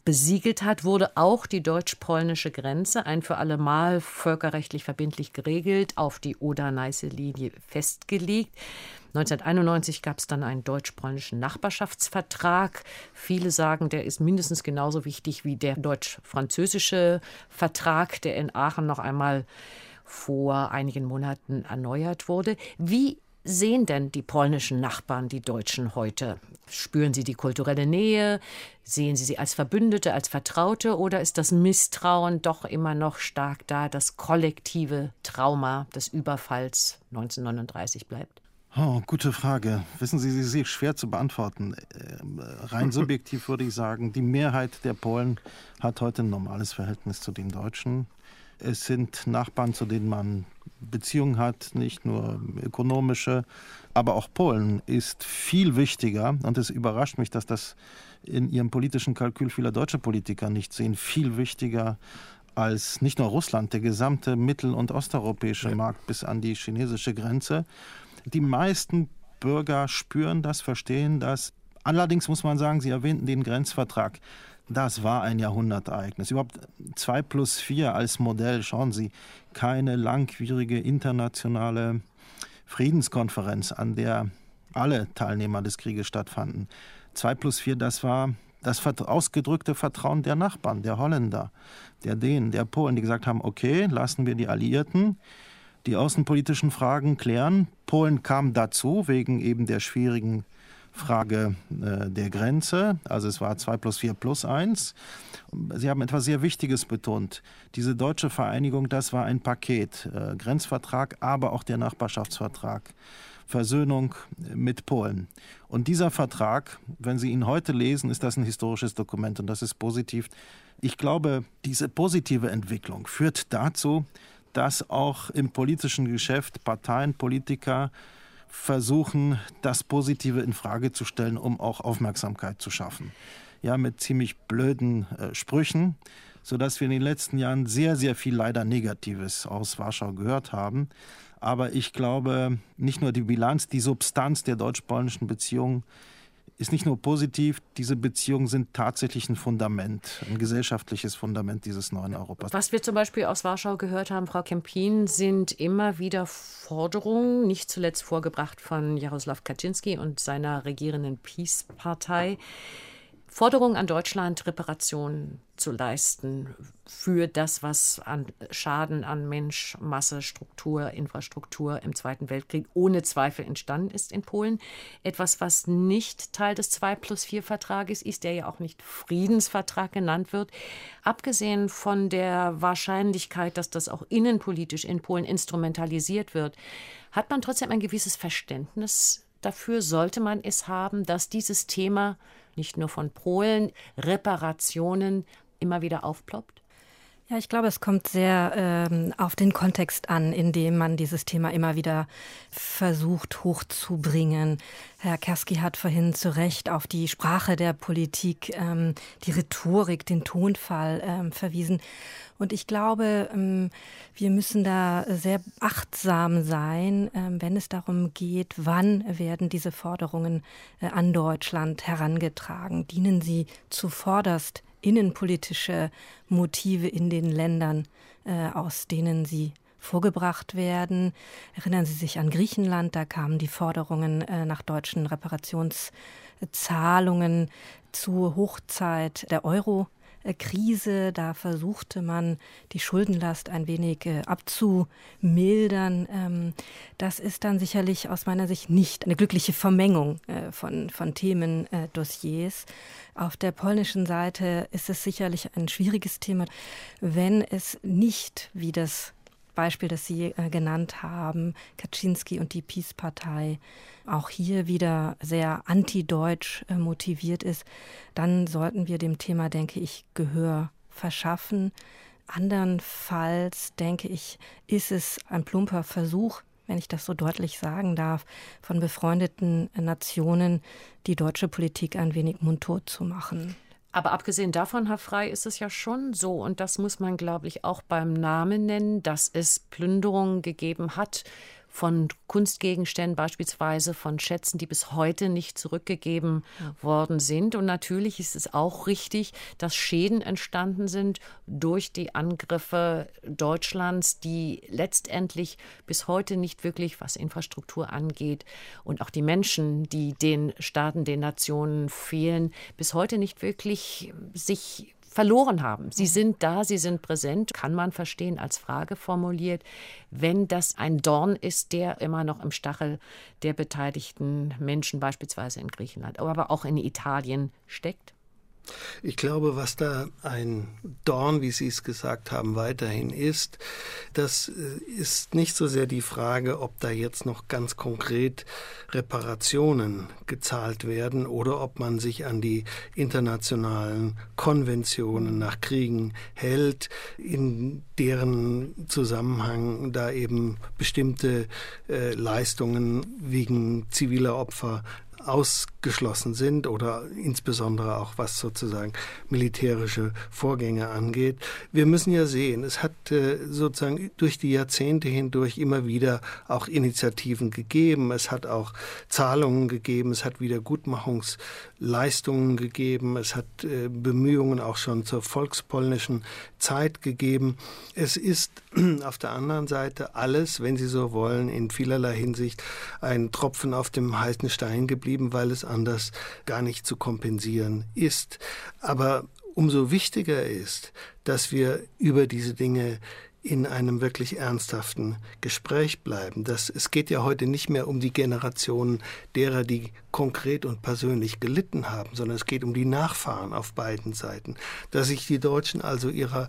besiegelt hat, wurde auch die deutsch-polnische Grenze ein für alle Mal völkerrechtlich verbindlich geregelt, auf die Oder-Neiße-Linie festgelegt. 1991 gab es dann einen deutsch-polnischen Nachbarschaftsvertrag. Viele sagen, der ist mindestens genauso wichtig wie der deutsch-französische Vertrag, der in Aachen noch einmal vor einigen Monaten erneuert wurde. Wie sehen denn die polnischen Nachbarn die Deutschen heute? Spüren sie die kulturelle Nähe? Sehen sie sie als Verbündete, als Vertraute? Oder ist das Misstrauen doch immer noch stark da, das kollektive Trauma des Überfalls 1939 bleibt? Oh, gute Frage. Wissen Sie, sie ist schwer zu beantworten. Ähm, rein subjektiv würde ich sagen, die Mehrheit der Polen hat heute ein normales Verhältnis zu den Deutschen. Es sind Nachbarn, zu denen man Beziehungen hat, nicht nur ökonomische, aber auch Polen ist viel wichtiger. Und es überrascht mich, dass das in ihrem politischen Kalkül vieler deutsche Politiker nicht sehen, viel wichtiger als nicht nur Russland, der gesamte mittel- und osteuropäische ja. Markt bis an die chinesische Grenze. Die meisten Bürger spüren das, verstehen das. Allerdings muss man sagen, Sie erwähnten den Grenzvertrag. Das war ein Jahrhundertereignis. Überhaupt 2 plus 4 als Modell, schauen Sie, keine langwierige internationale Friedenskonferenz, an der alle Teilnehmer des Krieges stattfanden. 2 plus 4, das war das ausgedrückte Vertrauen der Nachbarn, der Holländer, der Dänen, der Polen, die gesagt haben, okay, lassen wir die Alliierten die außenpolitischen Fragen klären. Polen kam dazu wegen eben der schwierigen Frage äh, der Grenze. Also es war 2 plus 4 plus 1. Sie haben etwas sehr Wichtiges betont. Diese deutsche Vereinigung, das war ein Paket. Äh, Grenzvertrag, aber auch der Nachbarschaftsvertrag. Versöhnung mit Polen. Und dieser Vertrag, wenn Sie ihn heute lesen, ist das ein historisches Dokument und das ist positiv. Ich glaube, diese positive Entwicklung führt dazu, dass auch im politischen Geschäft Parteien, Politiker versuchen, das Positive in Frage zu stellen, um auch Aufmerksamkeit zu schaffen. Ja, mit ziemlich blöden äh, Sprüchen, sodass wir in den letzten Jahren sehr, sehr viel leider Negatives aus Warschau gehört haben. Aber ich glaube, nicht nur die Bilanz, die Substanz der deutsch-polnischen Beziehungen ist nicht nur positiv, diese Beziehungen sind tatsächlich ein Fundament, ein gesellschaftliches Fundament dieses neuen Europas. Was wir zum Beispiel aus Warschau gehört haben, Frau Kempin, sind immer wieder Forderungen, nicht zuletzt vorgebracht von Jaroslaw Kaczynski und seiner regierenden Peace-Partei, Forderungen an Deutschland, Reparationen zu leisten für das, was an Schaden an Mensch, Masse, Struktur, Infrastruktur im Zweiten Weltkrieg ohne Zweifel entstanden ist in Polen. Etwas, was nicht Teil des 2 plus 4 Vertrages ist, der ja auch nicht Friedensvertrag genannt wird. Abgesehen von der Wahrscheinlichkeit, dass das auch innenpolitisch in Polen instrumentalisiert wird, hat man trotzdem ein gewisses Verständnis dafür, sollte man es haben, dass dieses Thema nicht nur von Polen, Reparationen immer wieder aufploppt? Ja, ich glaube, es kommt sehr ähm, auf den Kontext an, in dem man dieses Thema immer wieder versucht hochzubringen. Herr Kerski hat vorhin zu Recht auf die Sprache der Politik, ähm, die Rhetorik, den Tonfall ähm, verwiesen. Und ich glaube, ähm, wir müssen da sehr achtsam sein, ähm, wenn es darum geht, wann werden diese Forderungen äh, an Deutschland herangetragen. Dienen sie zuvorderst innenpolitische Motive in den Ländern, äh, aus denen sie vorgebracht werden. Erinnern Sie sich an Griechenland, da kamen die Forderungen äh, nach deutschen Reparationszahlungen zur Hochzeit der Euro Krise. Da versuchte man, die Schuldenlast ein wenig äh, abzumildern. Ähm, das ist dann sicherlich aus meiner Sicht nicht eine glückliche Vermengung äh, von, von Themendossiers. Auf der polnischen Seite ist es sicherlich ein schwieriges Thema, wenn es nicht, wie das Beispiel, das Sie äh, genannt haben, Kaczynski und die Peace-Partei, auch hier wieder sehr anti-deutsch äh, motiviert ist, dann sollten wir dem Thema, denke ich, Gehör verschaffen. Andernfalls, denke ich, ist es ein plumper Versuch, wenn ich das so deutlich sagen darf, von befreundeten Nationen die deutsche Politik ein wenig mundtot zu machen. Aber abgesehen davon, Herr Frei, ist es ja schon so, und das muss man, glaube ich, auch beim Namen nennen, dass es Plünderungen gegeben hat von Kunstgegenständen, beispielsweise von Schätzen, die bis heute nicht zurückgegeben worden sind. Und natürlich ist es auch richtig, dass Schäden entstanden sind durch die Angriffe Deutschlands, die letztendlich bis heute nicht wirklich, was Infrastruktur angeht und auch die Menschen, die den Staaten, den Nationen fehlen, bis heute nicht wirklich sich verloren haben. Sie sind da, sie sind präsent, kann man verstehen, als Frage formuliert. Wenn das ein Dorn ist, der immer noch im Stachel der beteiligten Menschen, beispielsweise in Griechenland, aber auch in Italien steckt? Ich glaube, was da ein Dorn, wie Sie es gesagt haben, weiterhin ist, das äh, ist nicht so sehr die Frage, ob da jetzt noch ganz konkret Reparationen gezahlt werden oder ob man sich an die internationalen Konventionen nach Kriegen hält, in deren Zusammenhang da eben bestimmte äh, Leistungen wegen ziviler Opfer ausgeschlossen sind oder insbesondere auch was sozusagen militärische Vorgänge angeht. Wir müssen ja sehen, es hat äh, sozusagen durch die Jahrzehnte hindurch immer wieder auch Initiativen gegeben, es hat auch Zahlungen gegeben, es hat Wiedergutmachungsleistungen gegeben, es hat äh, Bemühungen auch schon zur volkspolnischen Zeit gegeben. Es ist auf der anderen Seite alles, wenn Sie so wollen, in vielerlei Hinsicht ein Tropfen auf dem heißen Stein geblieben, weil es anders gar nicht zu kompensieren ist. Aber umso wichtiger ist, dass wir über diese Dinge in einem wirklich ernsthaften Gespräch bleiben. Das, es geht ja heute nicht mehr um die Generationen derer, die konkret und persönlich gelitten haben, sondern es geht um die Nachfahren auf beiden Seiten. Dass sich die Deutschen also ihrer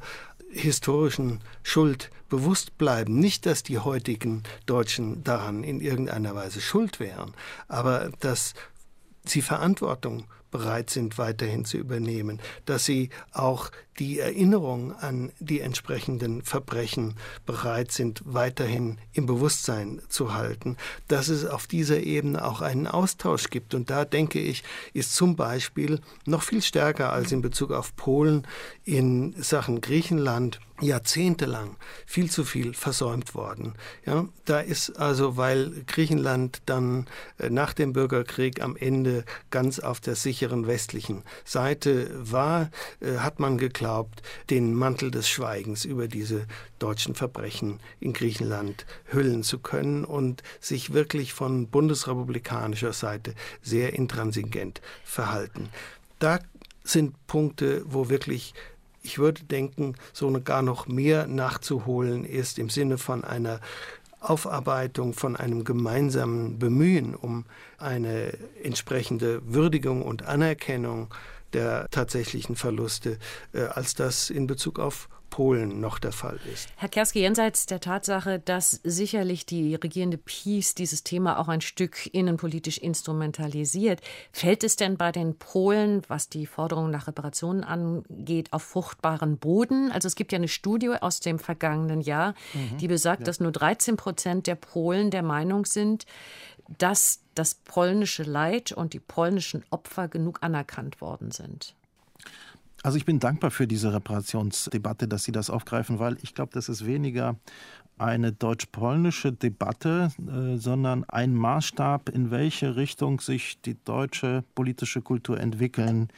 historischen Schuld bewusst bleiben. Nicht, dass die heutigen Deutschen daran in irgendeiner Weise schuld wären, aber dass sie Verantwortung bereit sind, weiterhin zu übernehmen, dass sie auch die Erinnerung an die entsprechenden Verbrechen bereit sind, weiterhin im Bewusstsein zu halten, dass es auf dieser Ebene auch einen Austausch gibt. Und da denke ich, ist zum Beispiel noch viel stärker als in Bezug auf Polen in Sachen Griechenland jahrzehntelang viel zu viel versäumt worden. Ja, da ist also, weil Griechenland dann äh, nach dem Bürgerkrieg am Ende ganz auf der sicheren westlichen Seite war, äh, hat man geglaubt, den Mantel des Schweigens über diese deutschen Verbrechen in Griechenland hüllen zu können und sich wirklich von bundesrepublikanischer Seite sehr intransigent verhalten. Da sind Punkte, wo wirklich ich würde denken, so eine gar noch mehr nachzuholen ist im Sinne von einer Aufarbeitung, von einem gemeinsamen Bemühen um eine entsprechende Würdigung und Anerkennung der tatsächlichen Verluste, äh, als das in Bezug auf Polen noch der Fall ist. Herr Kerski, jenseits der Tatsache, dass sicherlich die regierende Peace dieses Thema auch ein Stück innenpolitisch instrumentalisiert, fällt es denn bei den Polen, was die Forderung nach Reparationen angeht, auf fruchtbaren Boden? Also es gibt ja eine Studie aus dem vergangenen Jahr, mhm, die besagt, ja. dass nur 13 Prozent der Polen der Meinung sind, dass das polnische Leid und die polnischen Opfer genug anerkannt worden sind? Also ich bin dankbar für diese Reparationsdebatte, dass Sie das aufgreifen, weil ich glaube, das ist weniger eine deutsch-polnische Debatte, äh, sondern ein Maßstab, in welche Richtung sich die deutsche politische Kultur entwickeln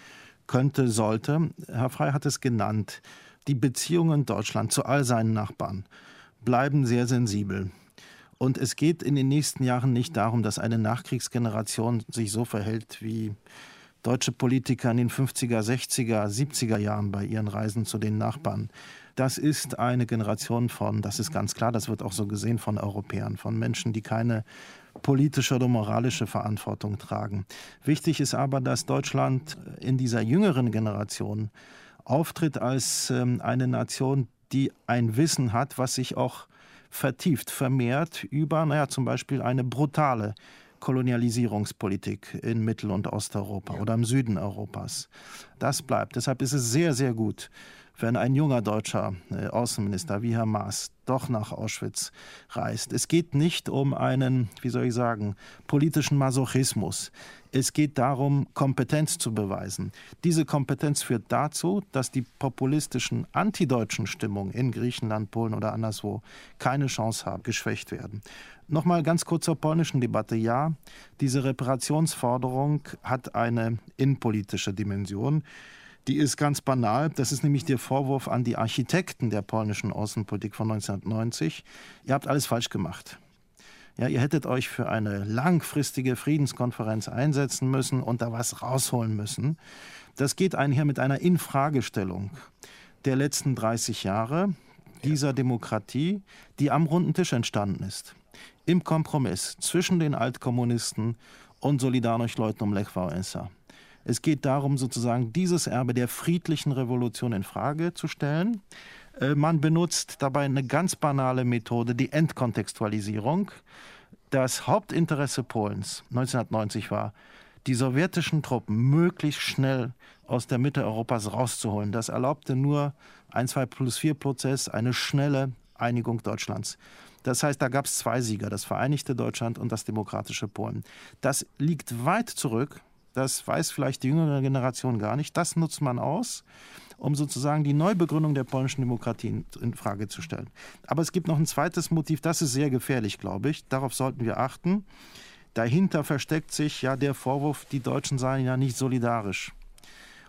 könnte, sollte. Herr Frey hat es genannt. Die Beziehungen Deutschland zu all seinen Nachbarn bleiben sehr sensibel. Und es geht in den nächsten Jahren nicht darum, dass eine Nachkriegsgeneration sich so verhält wie deutsche Politiker in den 50er, 60er, 70er Jahren bei ihren Reisen zu den Nachbarn. Das ist eine Generation von, das ist ganz klar, das wird auch so gesehen von Europäern, von Menschen, die keine politische oder moralische Verantwortung tragen. Wichtig ist aber, dass Deutschland in dieser jüngeren Generation auftritt als ähm, eine Nation, die ein Wissen hat, was sich auch vertieft, vermehrt über, naja, zum Beispiel eine brutale Kolonialisierungspolitik in Mittel- und Osteuropa ja. oder im Süden Europas. Das bleibt. Deshalb ist es sehr, sehr gut, wenn ein junger deutscher äh, Außenminister wie Herr Maas doch nach Auschwitz reist. Es geht nicht um einen, wie soll ich sagen, politischen Masochismus. Es geht darum, Kompetenz zu beweisen. Diese Kompetenz führt dazu, dass die populistischen antideutschen Stimmungen in Griechenland, Polen oder anderswo keine Chance haben, geschwächt werden. Nochmal ganz kurz zur polnischen Debatte. Ja, diese Reparationsforderung hat eine innenpolitische Dimension. Die ist ganz banal. Das ist nämlich der Vorwurf an die Architekten der polnischen Außenpolitik von 1990. Ihr habt alles falsch gemacht. Ja, ihr hättet euch für eine langfristige Friedenskonferenz einsetzen müssen und da was rausholen müssen. Das geht einher mit einer Infragestellung der letzten 30 Jahre dieser Demokratie, die am runden Tisch entstanden ist. Im Kompromiss zwischen den Altkommunisten und Solidarność-Leuten um Lech Wałęsa. Es geht darum, sozusagen dieses Erbe der friedlichen Revolution in Frage zu stellen. Äh, man benutzt dabei eine ganz banale Methode, die Entkontextualisierung. Das Hauptinteresse Polens 1990 war, die sowjetischen Truppen möglichst schnell aus der Mitte Europas rauszuholen. Das erlaubte nur ein 2 plus 4 Prozess, eine schnelle Einigung Deutschlands. Das heißt, da gab es zwei Sieger, das Vereinigte Deutschland und das demokratische Polen. Das liegt weit zurück das weiß vielleicht die jüngere Generation gar nicht. Das nutzt man aus, um sozusagen die Neubegründung der polnischen Demokratie in Frage zu stellen. Aber es gibt noch ein zweites Motiv, das ist sehr gefährlich, glaube ich. Darauf sollten wir achten. Dahinter versteckt sich ja der Vorwurf, die Deutschen seien ja nicht solidarisch.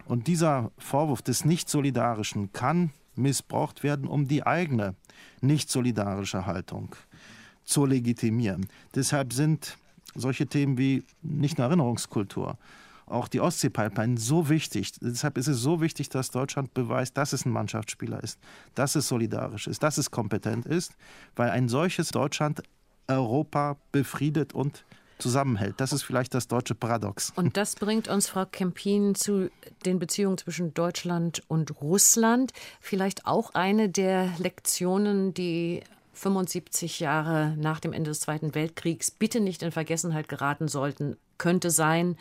Und dieser Vorwurf des Nicht-Solidarischen kann missbraucht werden, um die eigene nicht solidarische Haltung zu legitimieren. Deshalb sind solche Themen wie nicht nur Erinnerungskultur, auch die Ostsee-Pipeline so wichtig. Deshalb ist es so wichtig, dass Deutschland beweist, dass es ein Mannschaftsspieler ist, dass es solidarisch ist, dass es kompetent ist, weil ein solches Deutschland Europa befriedet und zusammenhält. Das ist vielleicht das deutsche Paradox. Und das bringt uns, Frau Kempin, zu den Beziehungen zwischen Deutschland und Russland. Vielleicht auch eine der Lektionen, die 75 Jahre nach dem Ende des Zweiten Weltkriegs bitte nicht in Vergessenheit geraten sollten, könnte sein,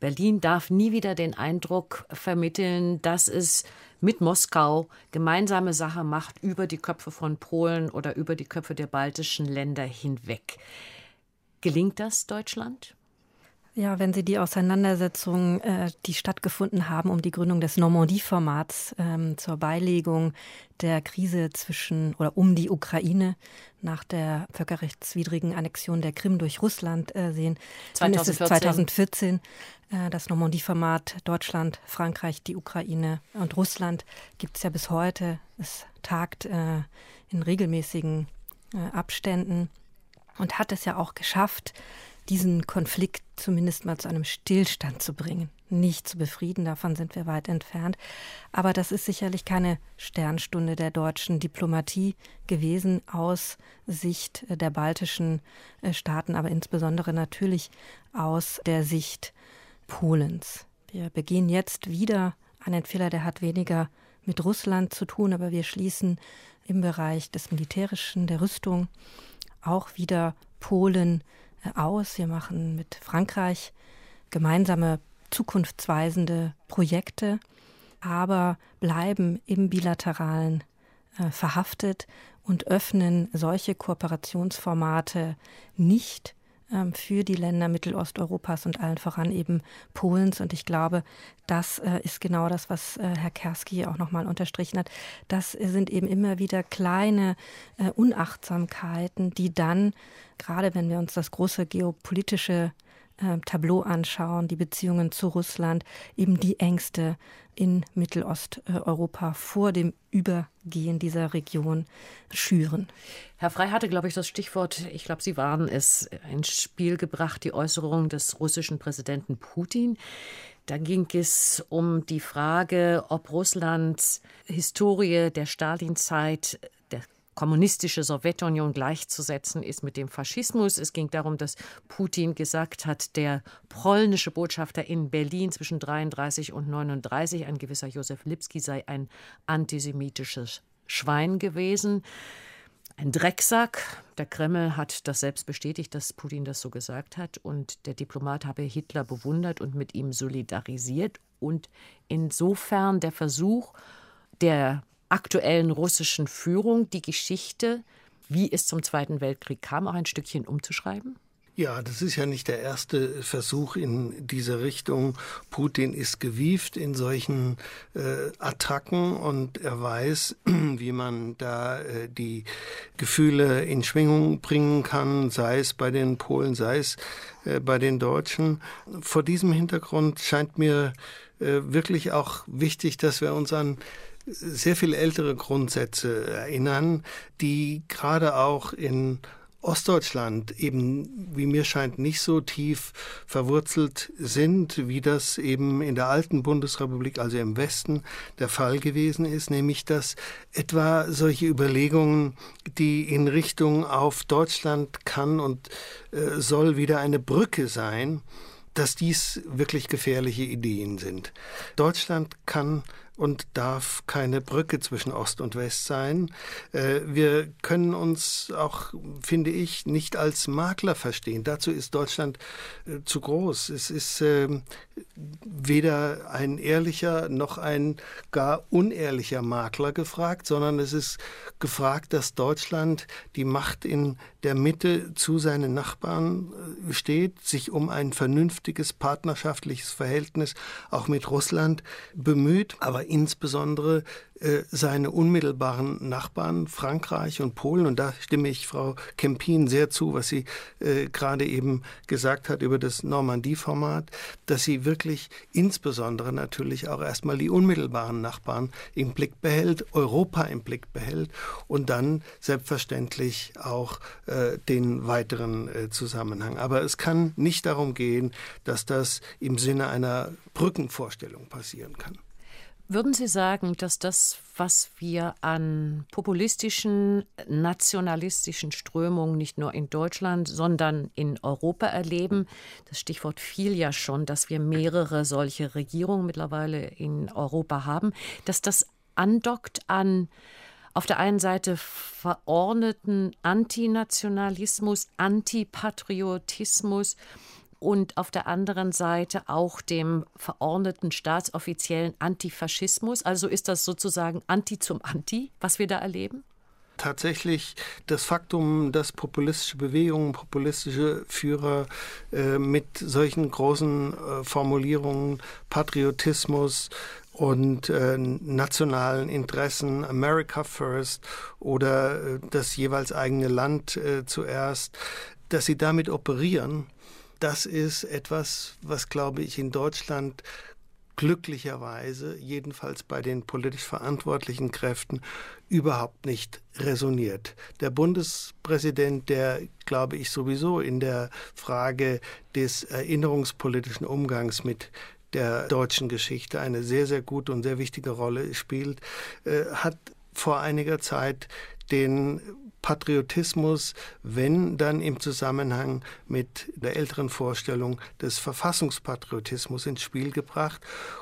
Berlin darf nie wieder den Eindruck vermitteln, dass es mit Moskau gemeinsame Sache macht über die Köpfe von Polen oder über die Köpfe der baltischen Länder hinweg. Gelingt das Deutschland? Ja, wenn Sie die Auseinandersetzungen, äh, die stattgefunden haben um die Gründung des Normandie-Formats ähm, zur Beilegung der Krise zwischen oder um die Ukraine nach der völkerrechtswidrigen Annexion der Krim durch Russland äh, sehen, 2014. dann ist es 2014 äh, das Normandie-Format Deutschland, Frankreich, die Ukraine und Russland gibt es ja bis heute. Es tagt äh, in regelmäßigen äh, Abständen und hat es ja auch geschafft, diesen Konflikt zumindest mal zu einem Stillstand zu bringen. Nicht zu befrieden, davon sind wir weit entfernt. Aber das ist sicherlich keine Sternstunde der deutschen Diplomatie gewesen aus Sicht der baltischen äh, Staaten, aber insbesondere natürlich aus der Sicht Polens. Wir begehen jetzt wieder einen Fehler, der hat weniger mit Russland zu tun, aber wir schließen im Bereich des Militärischen, der Rüstung auch wieder Polen aus. Wir machen mit Frankreich gemeinsame zukunftsweisende Projekte, aber bleiben im bilateralen äh, verhaftet und öffnen solche Kooperationsformate nicht für die Länder Mittelosteuropas und allen voran eben Polens. Und ich glaube, das äh, ist genau das, was äh, Herr Kerski auch nochmal unterstrichen hat. Das sind eben immer wieder kleine äh, Unachtsamkeiten, die dann, gerade wenn wir uns das große geopolitische Tableau anschauen, die Beziehungen zu Russland, eben die Ängste in Mittelosteuropa vor dem Übergehen dieser Region schüren. Herr Frey hatte, glaube ich, das Stichwort, ich glaube, Sie waren es, ins Spiel gebracht, die Äußerung des russischen Präsidenten Putin Da ging es um die Frage, ob Russlands Historie der Stalinzeit, kommunistische Sowjetunion gleichzusetzen ist mit dem Faschismus. Es ging darum, dass Putin gesagt hat, der polnische Botschafter in Berlin zwischen 33 und 39, ein gewisser Josef Lipski, sei ein antisemitisches Schwein gewesen ein Drecksack. Der Kreml hat das selbst bestätigt, dass Putin das so gesagt hat. Und der Diplomat habe Hitler bewundert und mit ihm solidarisiert. Und insofern der Versuch der aktuellen russischen Führung, die Geschichte, wie es zum Zweiten Weltkrieg kam, auch ein Stückchen umzuschreiben? Ja, das ist ja nicht der erste Versuch in diese Richtung. Putin ist gewieft in solchen äh, Attacken und er weiß, wie man da äh, die Gefühle in Schwingung bringen kann, sei es bei den Polen, sei es äh, bei den Deutschen. Vor diesem Hintergrund scheint mir äh, wirklich auch wichtig, dass wir uns an sehr viel ältere Grundsätze erinnern, die gerade auch in Ostdeutschland eben, wie mir scheint, nicht so tief verwurzelt sind, wie das eben in der alten Bundesrepublik, also im Westen, der Fall gewesen ist, nämlich dass etwa solche Überlegungen, die in Richtung auf Deutschland kann und äh, soll wieder eine Brücke sein, dass dies wirklich gefährliche Ideen sind. Deutschland kann und darf keine Brücke zwischen Ost und West sein. Äh, wir können uns auch, finde ich, nicht als Makler verstehen. Dazu ist Deutschland äh, zu groß. Es ist ähm, weder ein ehrlicher noch ein gar unehrlicher Makler gefragt, sondern es ist gefragt, dass Deutschland die Macht in der Mitte zu seinen Nachbarn äh, steht, sich um ein vernünftiges partnerschaftliches Verhältnis auch mit Russland bemüht, aber insbesondere seine unmittelbaren Nachbarn Frankreich und Polen. Und da stimme ich Frau Kempin sehr zu, was sie äh, gerade eben gesagt hat über das Normandie-Format, dass sie wirklich insbesondere natürlich auch erstmal die unmittelbaren Nachbarn im Blick behält, Europa im Blick behält und dann selbstverständlich auch äh, den weiteren äh, Zusammenhang. Aber es kann nicht darum gehen, dass das im Sinne einer Brückenvorstellung passieren kann. Würden Sie sagen, dass das, was wir an populistischen, nationalistischen Strömungen nicht nur in Deutschland, sondern in Europa erleben, das Stichwort fiel ja schon, dass wir mehrere solche Regierungen mittlerweile in Europa haben, dass das andockt an auf der einen Seite verordneten Antinationalismus, Antipatriotismus, und auf der anderen Seite auch dem verordneten staatsoffiziellen Antifaschismus. Also ist das sozusagen Anti zum Anti, was wir da erleben? tatsächlich das Faktum, dass populistische Bewegungen, populistische Führer äh, mit solchen großen äh, Formulierungen Patriotismus und äh, nationalen Interessen, America First oder äh, das jeweils eigene Land äh, zuerst, dass sie damit operieren das ist etwas, was, glaube ich, in Deutschland glücklicherweise, jedenfalls bei den politisch verantwortlichen Kräften, überhaupt nicht resoniert. Der Bundespräsident, der, glaube ich, sowieso in der Frage des erinnerungspolitischen Umgangs mit der deutschen Geschichte eine sehr, sehr gute und sehr wichtige Rolle spielt, äh, hat vor einiger Zeit den Patriotismus, wenn dann im Zusammenhang mit der älteren Vorstellung des Verfassungspatriotismus ins Spiel gebracht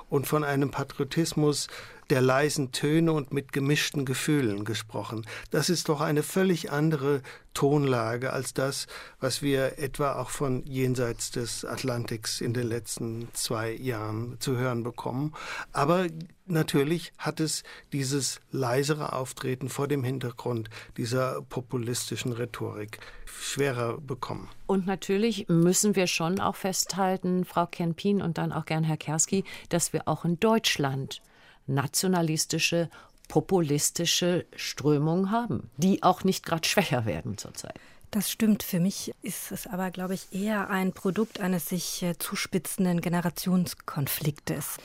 und von einem Patriotismus der leisen Töne und mit gemischten Gefühlen gesprochen. Das ist doch eine völlig andere Tonlage als das, was wir etwa auch von jenseits des Atlantiks in den letzten zwei Jahren zu hören bekommen. Aber natürlich hat es dieses leisere Auftreten vor dem Hintergrund dieser populistischen Rhetorik schwerer bekommen. Und natürlich müssen wir schon auch festhalten, Frau Kempin und dann auch gern Herr Kerski, dass wir auch in Deutschland nationalistische, populistische Strömungen haben, die auch nicht gerade schwächer werden zurzeit. Das stimmt. Für mich ist es aber, glaube ich, eher ein Produkt eines sich äh, zuspitzenden Generationskonfliktes.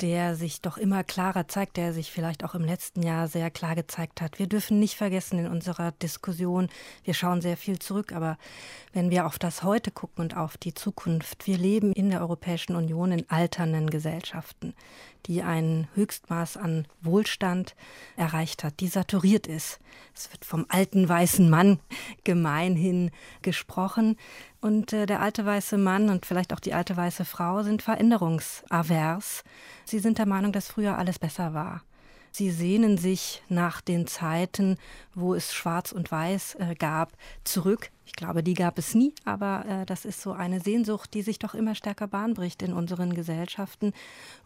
Der sich doch immer klarer zeigt, der sich vielleicht auch im letzten Jahr sehr klar gezeigt hat. Wir dürfen nicht vergessen in unserer Diskussion, wir schauen sehr viel zurück, aber wenn wir auf das Heute gucken und auf die Zukunft, wir leben in der Europäischen Union in alternden Gesellschaften, die ein Höchstmaß an Wohlstand erreicht hat, die saturiert ist. Es wird vom alten weißen Mann gemeinhin gesprochen. Und äh, der alte weiße Mann und vielleicht auch die alte weiße Frau sind veränderungsavers. Sie sind der Meinung, dass früher alles besser war. Sie sehnen sich nach den Zeiten, wo es Schwarz und Weiß äh, gab, zurück. Ich glaube, die gab es nie, aber äh, das ist so eine Sehnsucht, die sich doch immer stärker Bahn bricht in unseren Gesellschaften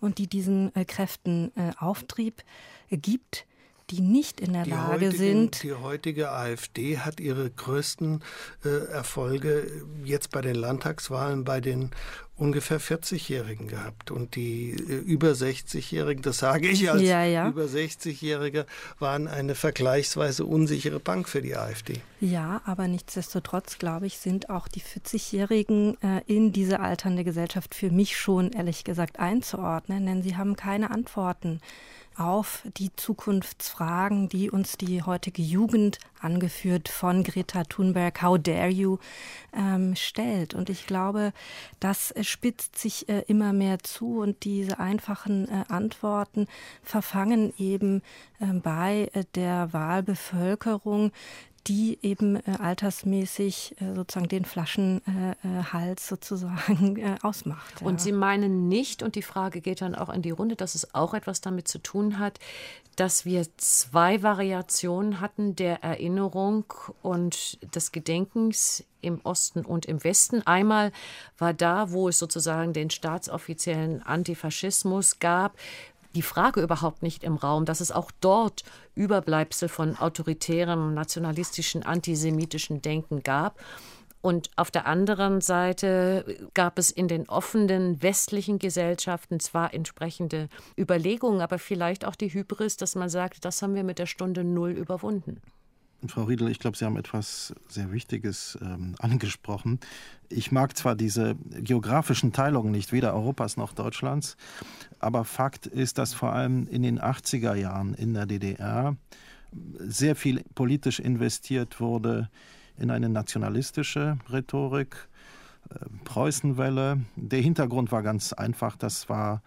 und die diesen äh, Kräften äh, Auftrieb äh, gibt die nicht in der die Lage heutigen, sind. Die heutige AfD hat ihre größten äh, Erfolge jetzt bei den Landtagswahlen bei den ungefähr 40-Jährigen gehabt. Und die äh, über 60-Jährigen, das sage ich als ja, ja. über 60-Jähriger, waren eine vergleichsweise unsichere Bank für die AfD. Ja, aber nichtsdestotrotz, glaube ich, sind auch die 40-Jährigen äh, in diese alternde Gesellschaft für mich schon, ehrlich gesagt, einzuordnen, denn sie haben keine Antworten auf die Zukunftsfragen, die uns die heutige Jugend, angeführt von Greta Thunberg, How dare you, ähm, stellt. Und ich glaube, das spitzt sich äh, immer mehr zu und diese einfachen äh, Antworten verfangen eben äh, bei äh, der Wahlbevölkerung die eben äh, altersmäßig äh, sozusagen den Flaschenhals sozusagen äh, ausmacht. Ja. Und Sie meinen nicht, und die Frage geht dann auch in die Runde, dass es auch etwas damit zu tun hat, dass wir zwei Variationen hatten der Erinnerung und des Gedenkens im Osten und im Westen. Einmal war da, wo es sozusagen den staatsoffiziellen Antifaschismus gab, die Frage überhaupt nicht im Raum, dass es auch dort Überbleibsel von autoritärem, nationalistischen, antisemitischen Denken gab. Und auf der anderen Seite gab es in den offenen westlichen Gesellschaften zwar entsprechende Überlegungen, aber vielleicht auch die Hybris, dass man sagt, das haben wir mit der Stunde Null überwunden. Frau Riedel, ich glaube, Sie haben etwas sehr Wichtiges ähm, angesprochen. Ich mag zwar diese geografischen Teilungen nicht, weder Europas noch Deutschlands, aber Fakt ist, dass vor allem in den 80er Jahren in der DDR sehr viel politisch investiert wurde in eine nationalistische Rhetorik, äh, Preußenwelle. Der Hintergrund war ganz einfach, das war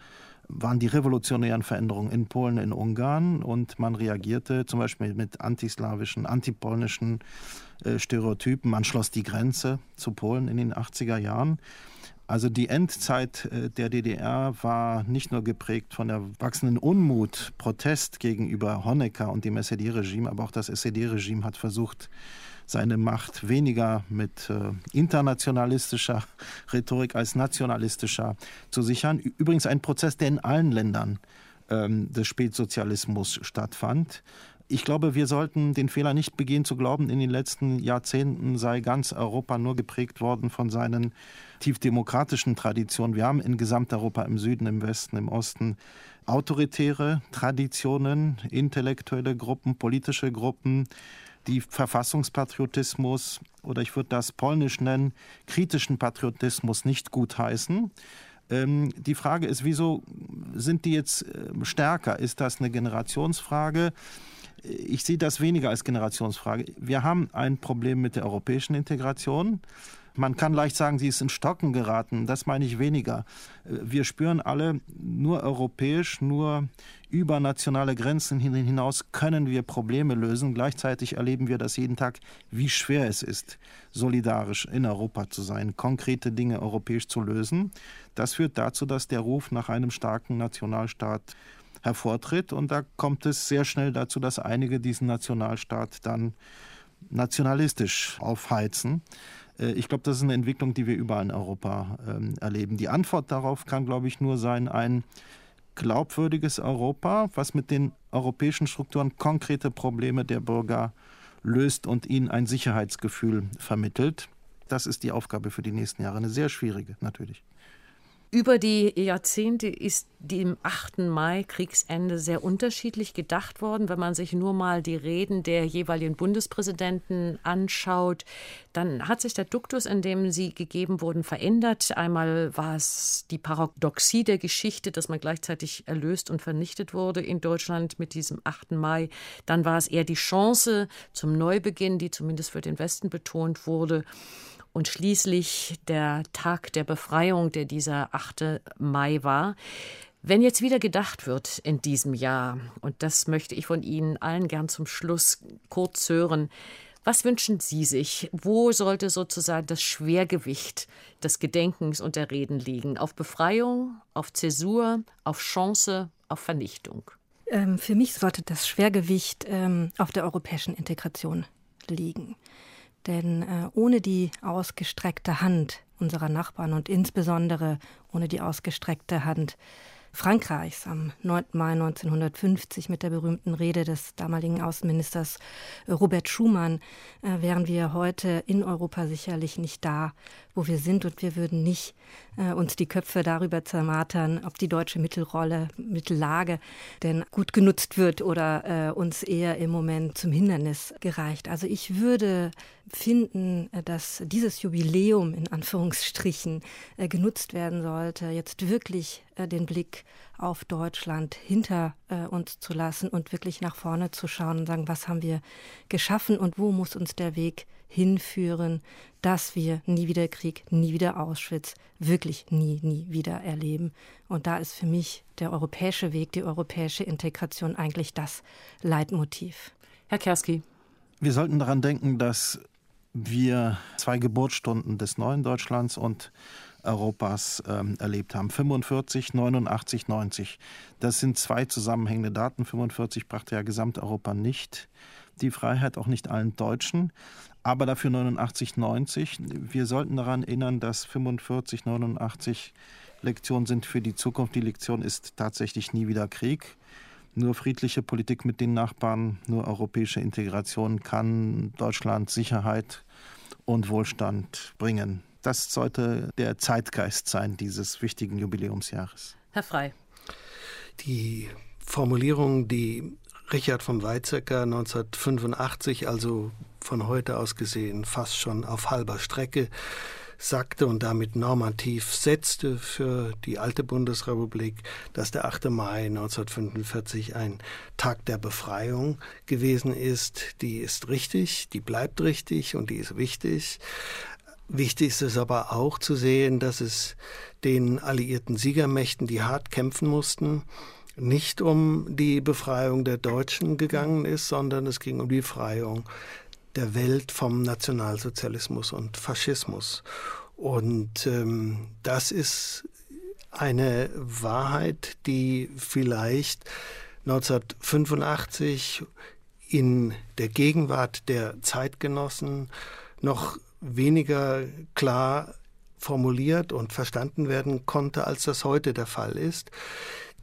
waren die revolutionären Veränderungen in Polen, in Ungarn und man reagierte zum Beispiel mit antislawischen, antipolnischen äh, Stereotypen. Man schloss die Grenze zu Polen in den 80er Jahren. Also die Endzeit äh, der DDR war nicht nur geprägt von der wachsenden Unmut, Protest gegenüber Honecker und dem SED-Regime, aber auch das SED-Regime hat versucht, seine Macht weniger mit äh, internationalistischer Rhetorik als nationalistischer zu sichern. Übrigens ein Prozess, der in allen Ländern ähm, des Spätsozialismus stattfand. Ich glaube, wir sollten den Fehler nicht begehen zu glauben, in den letzten Jahrzehnten sei ganz Europa nur geprägt worden von seinen tief demokratischen Traditionen. Wir haben in Gesamteuropa im Süden, im Westen, im Osten autoritäre Traditionen, intellektuelle Gruppen, politische Gruppen, die Verfassungspatriotismus oder ich würde das polnisch nennen, kritischen Patriotismus nicht gutheißen. Ähm, die Frage ist, wieso sind die jetzt äh, stärker? Ist das eine Generationsfrage? Ich sehe das weniger als Generationsfrage. Wir haben ein Problem mit der europäischen Integration. Man kann leicht sagen, sie ist in Stocken geraten. Das meine ich weniger. Wir spüren alle, nur europäisch, nur über nationale Grenzen hinaus können wir Probleme lösen. Gleichzeitig erleben wir das jeden Tag, wie schwer es ist, solidarisch in Europa zu sein, konkrete Dinge europäisch zu lösen. Das führt dazu, dass der Ruf nach einem starken Nationalstaat hervortritt. Und da kommt es sehr schnell dazu, dass einige diesen Nationalstaat dann nationalistisch aufheizen. Äh, ich glaube, das ist eine Entwicklung, die wir überall in Europa ähm, erleben. Die Antwort darauf kann, glaube ich, nur sein, ein glaubwürdiges Europa, was mit den europäischen Strukturen konkrete Probleme der Bürger löst und ihnen ein Sicherheitsgefühl vermittelt. Das ist die Aufgabe für die nächsten Jahre. Eine sehr schwierige, natürlich. Über die Jahrzehnte ist dem 8. Mai Kriegsende sehr unterschiedlich gedacht worden. Wenn man sich nur mal die Reden der jeweiligen Bundespräsidenten anschaut, dann hat sich der Duktus, in dem sie gegeben wurden, verändert. Einmal war es die Paradoxie der Geschichte, dass man gleichzeitig erlöst und vernichtet wurde in Deutschland mit diesem 8. Mai. Dann war es eher die Chance zum Neubeginn, die zumindest für den Westen betont wurde. Und schließlich der Tag der Befreiung, der dieser 8. Mai war. Wenn jetzt wieder gedacht wird in diesem Jahr, und das möchte ich von Ihnen allen gern zum Schluss kurz hören, was wünschen Sie sich? Wo sollte sozusagen das Schwergewicht des Gedenkens und der Reden liegen? Auf Befreiung, auf Zäsur, auf Chance, auf Vernichtung? Ähm, für mich sollte das Schwergewicht ähm, auf der europäischen Integration liegen. Denn äh, ohne die ausgestreckte Hand unserer Nachbarn und insbesondere ohne die ausgestreckte Hand Frankreichs am 9. Mai 1950 mit der berühmten Rede des damaligen Außenministers äh, Robert Schumann äh, wären wir heute in Europa sicherlich nicht da, wo wir sind und wir würden nicht äh, uns die Köpfe darüber zermartern, ob die deutsche Mittelrolle, Mittellage denn gut genutzt wird oder äh, uns eher im Moment zum Hindernis gereicht. Also ich würde finden, äh, dass dieses Jubiläum in Anführungsstrichen äh, genutzt werden sollte, jetzt wirklich äh, den Blick auf Deutschland hinter uns zu lassen und wirklich nach vorne zu schauen und sagen, was haben wir geschaffen und wo muss uns der Weg hinführen, dass wir nie wieder Krieg, nie wieder Auschwitz, wirklich nie, nie wieder erleben. Und da ist für mich der europäische Weg, die europäische Integration eigentlich das Leitmotiv. Herr Kerski. Wir sollten daran denken, dass wir zwei Geburtsstunden des neuen Deutschlands und Europas ähm, erlebt haben. 45, 89, 90. Das sind zwei zusammenhängende Daten. 45 brachte ja Gesamteuropa nicht die Freiheit, auch nicht allen Deutschen, aber dafür 89, 90. Wir sollten daran erinnern, dass 45, 89 Lektionen sind für die Zukunft. Die Lektion ist tatsächlich nie wieder Krieg. Nur friedliche Politik mit den Nachbarn, nur europäische Integration kann Deutschland Sicherheit und Wohlstand bringen. Das sollte der Zeitgeist sein dieses wichtigen Jubiläumsjahres. Herr Frei. Die Formulierung, die Richard von Weizsäcker 1985, also von heute aus gesehen fast schon auf halber Strecke, sagte und damit normativ setzte für die alte Bundesrepublik, dass der 8. Mai 1945 ein Tag der Befreiung gewesen ist. Die ist richtig, die bleibt richtig und die ist wichtig. Wichtig ist es aber auch zu sehen, dass es den alliierten Siegermächten, die hart kämpfen mussten, nicht um die Befreiung der Deutschen gegangen ist, sondern es ging um die Befreiung der Welt vom Nationalsozialismus und Faschismus. Und ähm, das ist eine Wahrheit, die vielleicht 1985 in der Gegenwart der Zeitgenossen noch weniger klar formuliert und verstanden werden konnte, als das heute der Fall ist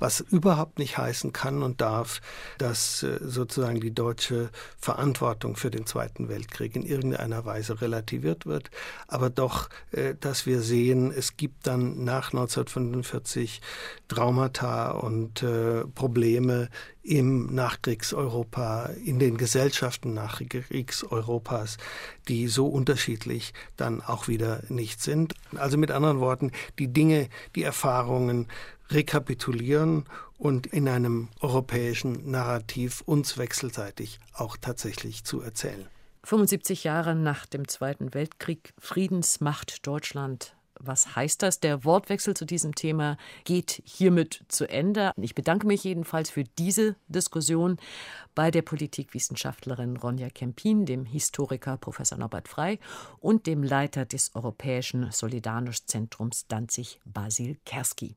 was überhaupt nicht heißen kann und darf, dass äh, sozusagen die deutsche Verantwortung für den Zweiten Weltkrieg in irgendeiner Weise relativiert wird, aber doch, äh, dass wir sehen, es gibt dann nach 1945 Traumata und äh, Probleme im Nachkriegseuropa, in den Gesellschaften Nachkriegseuropas, die so unterschiedlich dann auch wieder nicht sind. Also mit anderen Worten, die Dinge, die Erfahrungen rekapitulieren und in einem europäischen Narrativ uns wechselseitig auch tatsächlich zu erzählen. 75 Jahre nach dem Zweiten Weltkrieg, Friedensmacht Deutschland. Was heißt das? Der Wortwechsel zu diesem Thema geht hiermit zu Ende. Ich bedanke mich jedenfalls für diese Diskussion bei der Politikwissenschaftlerin Ronja Kempin, dem Historiker Professor Norbert Frei und dem Leiter des Europäischen Solidarność-Zentrums Danzig Basil Kerski.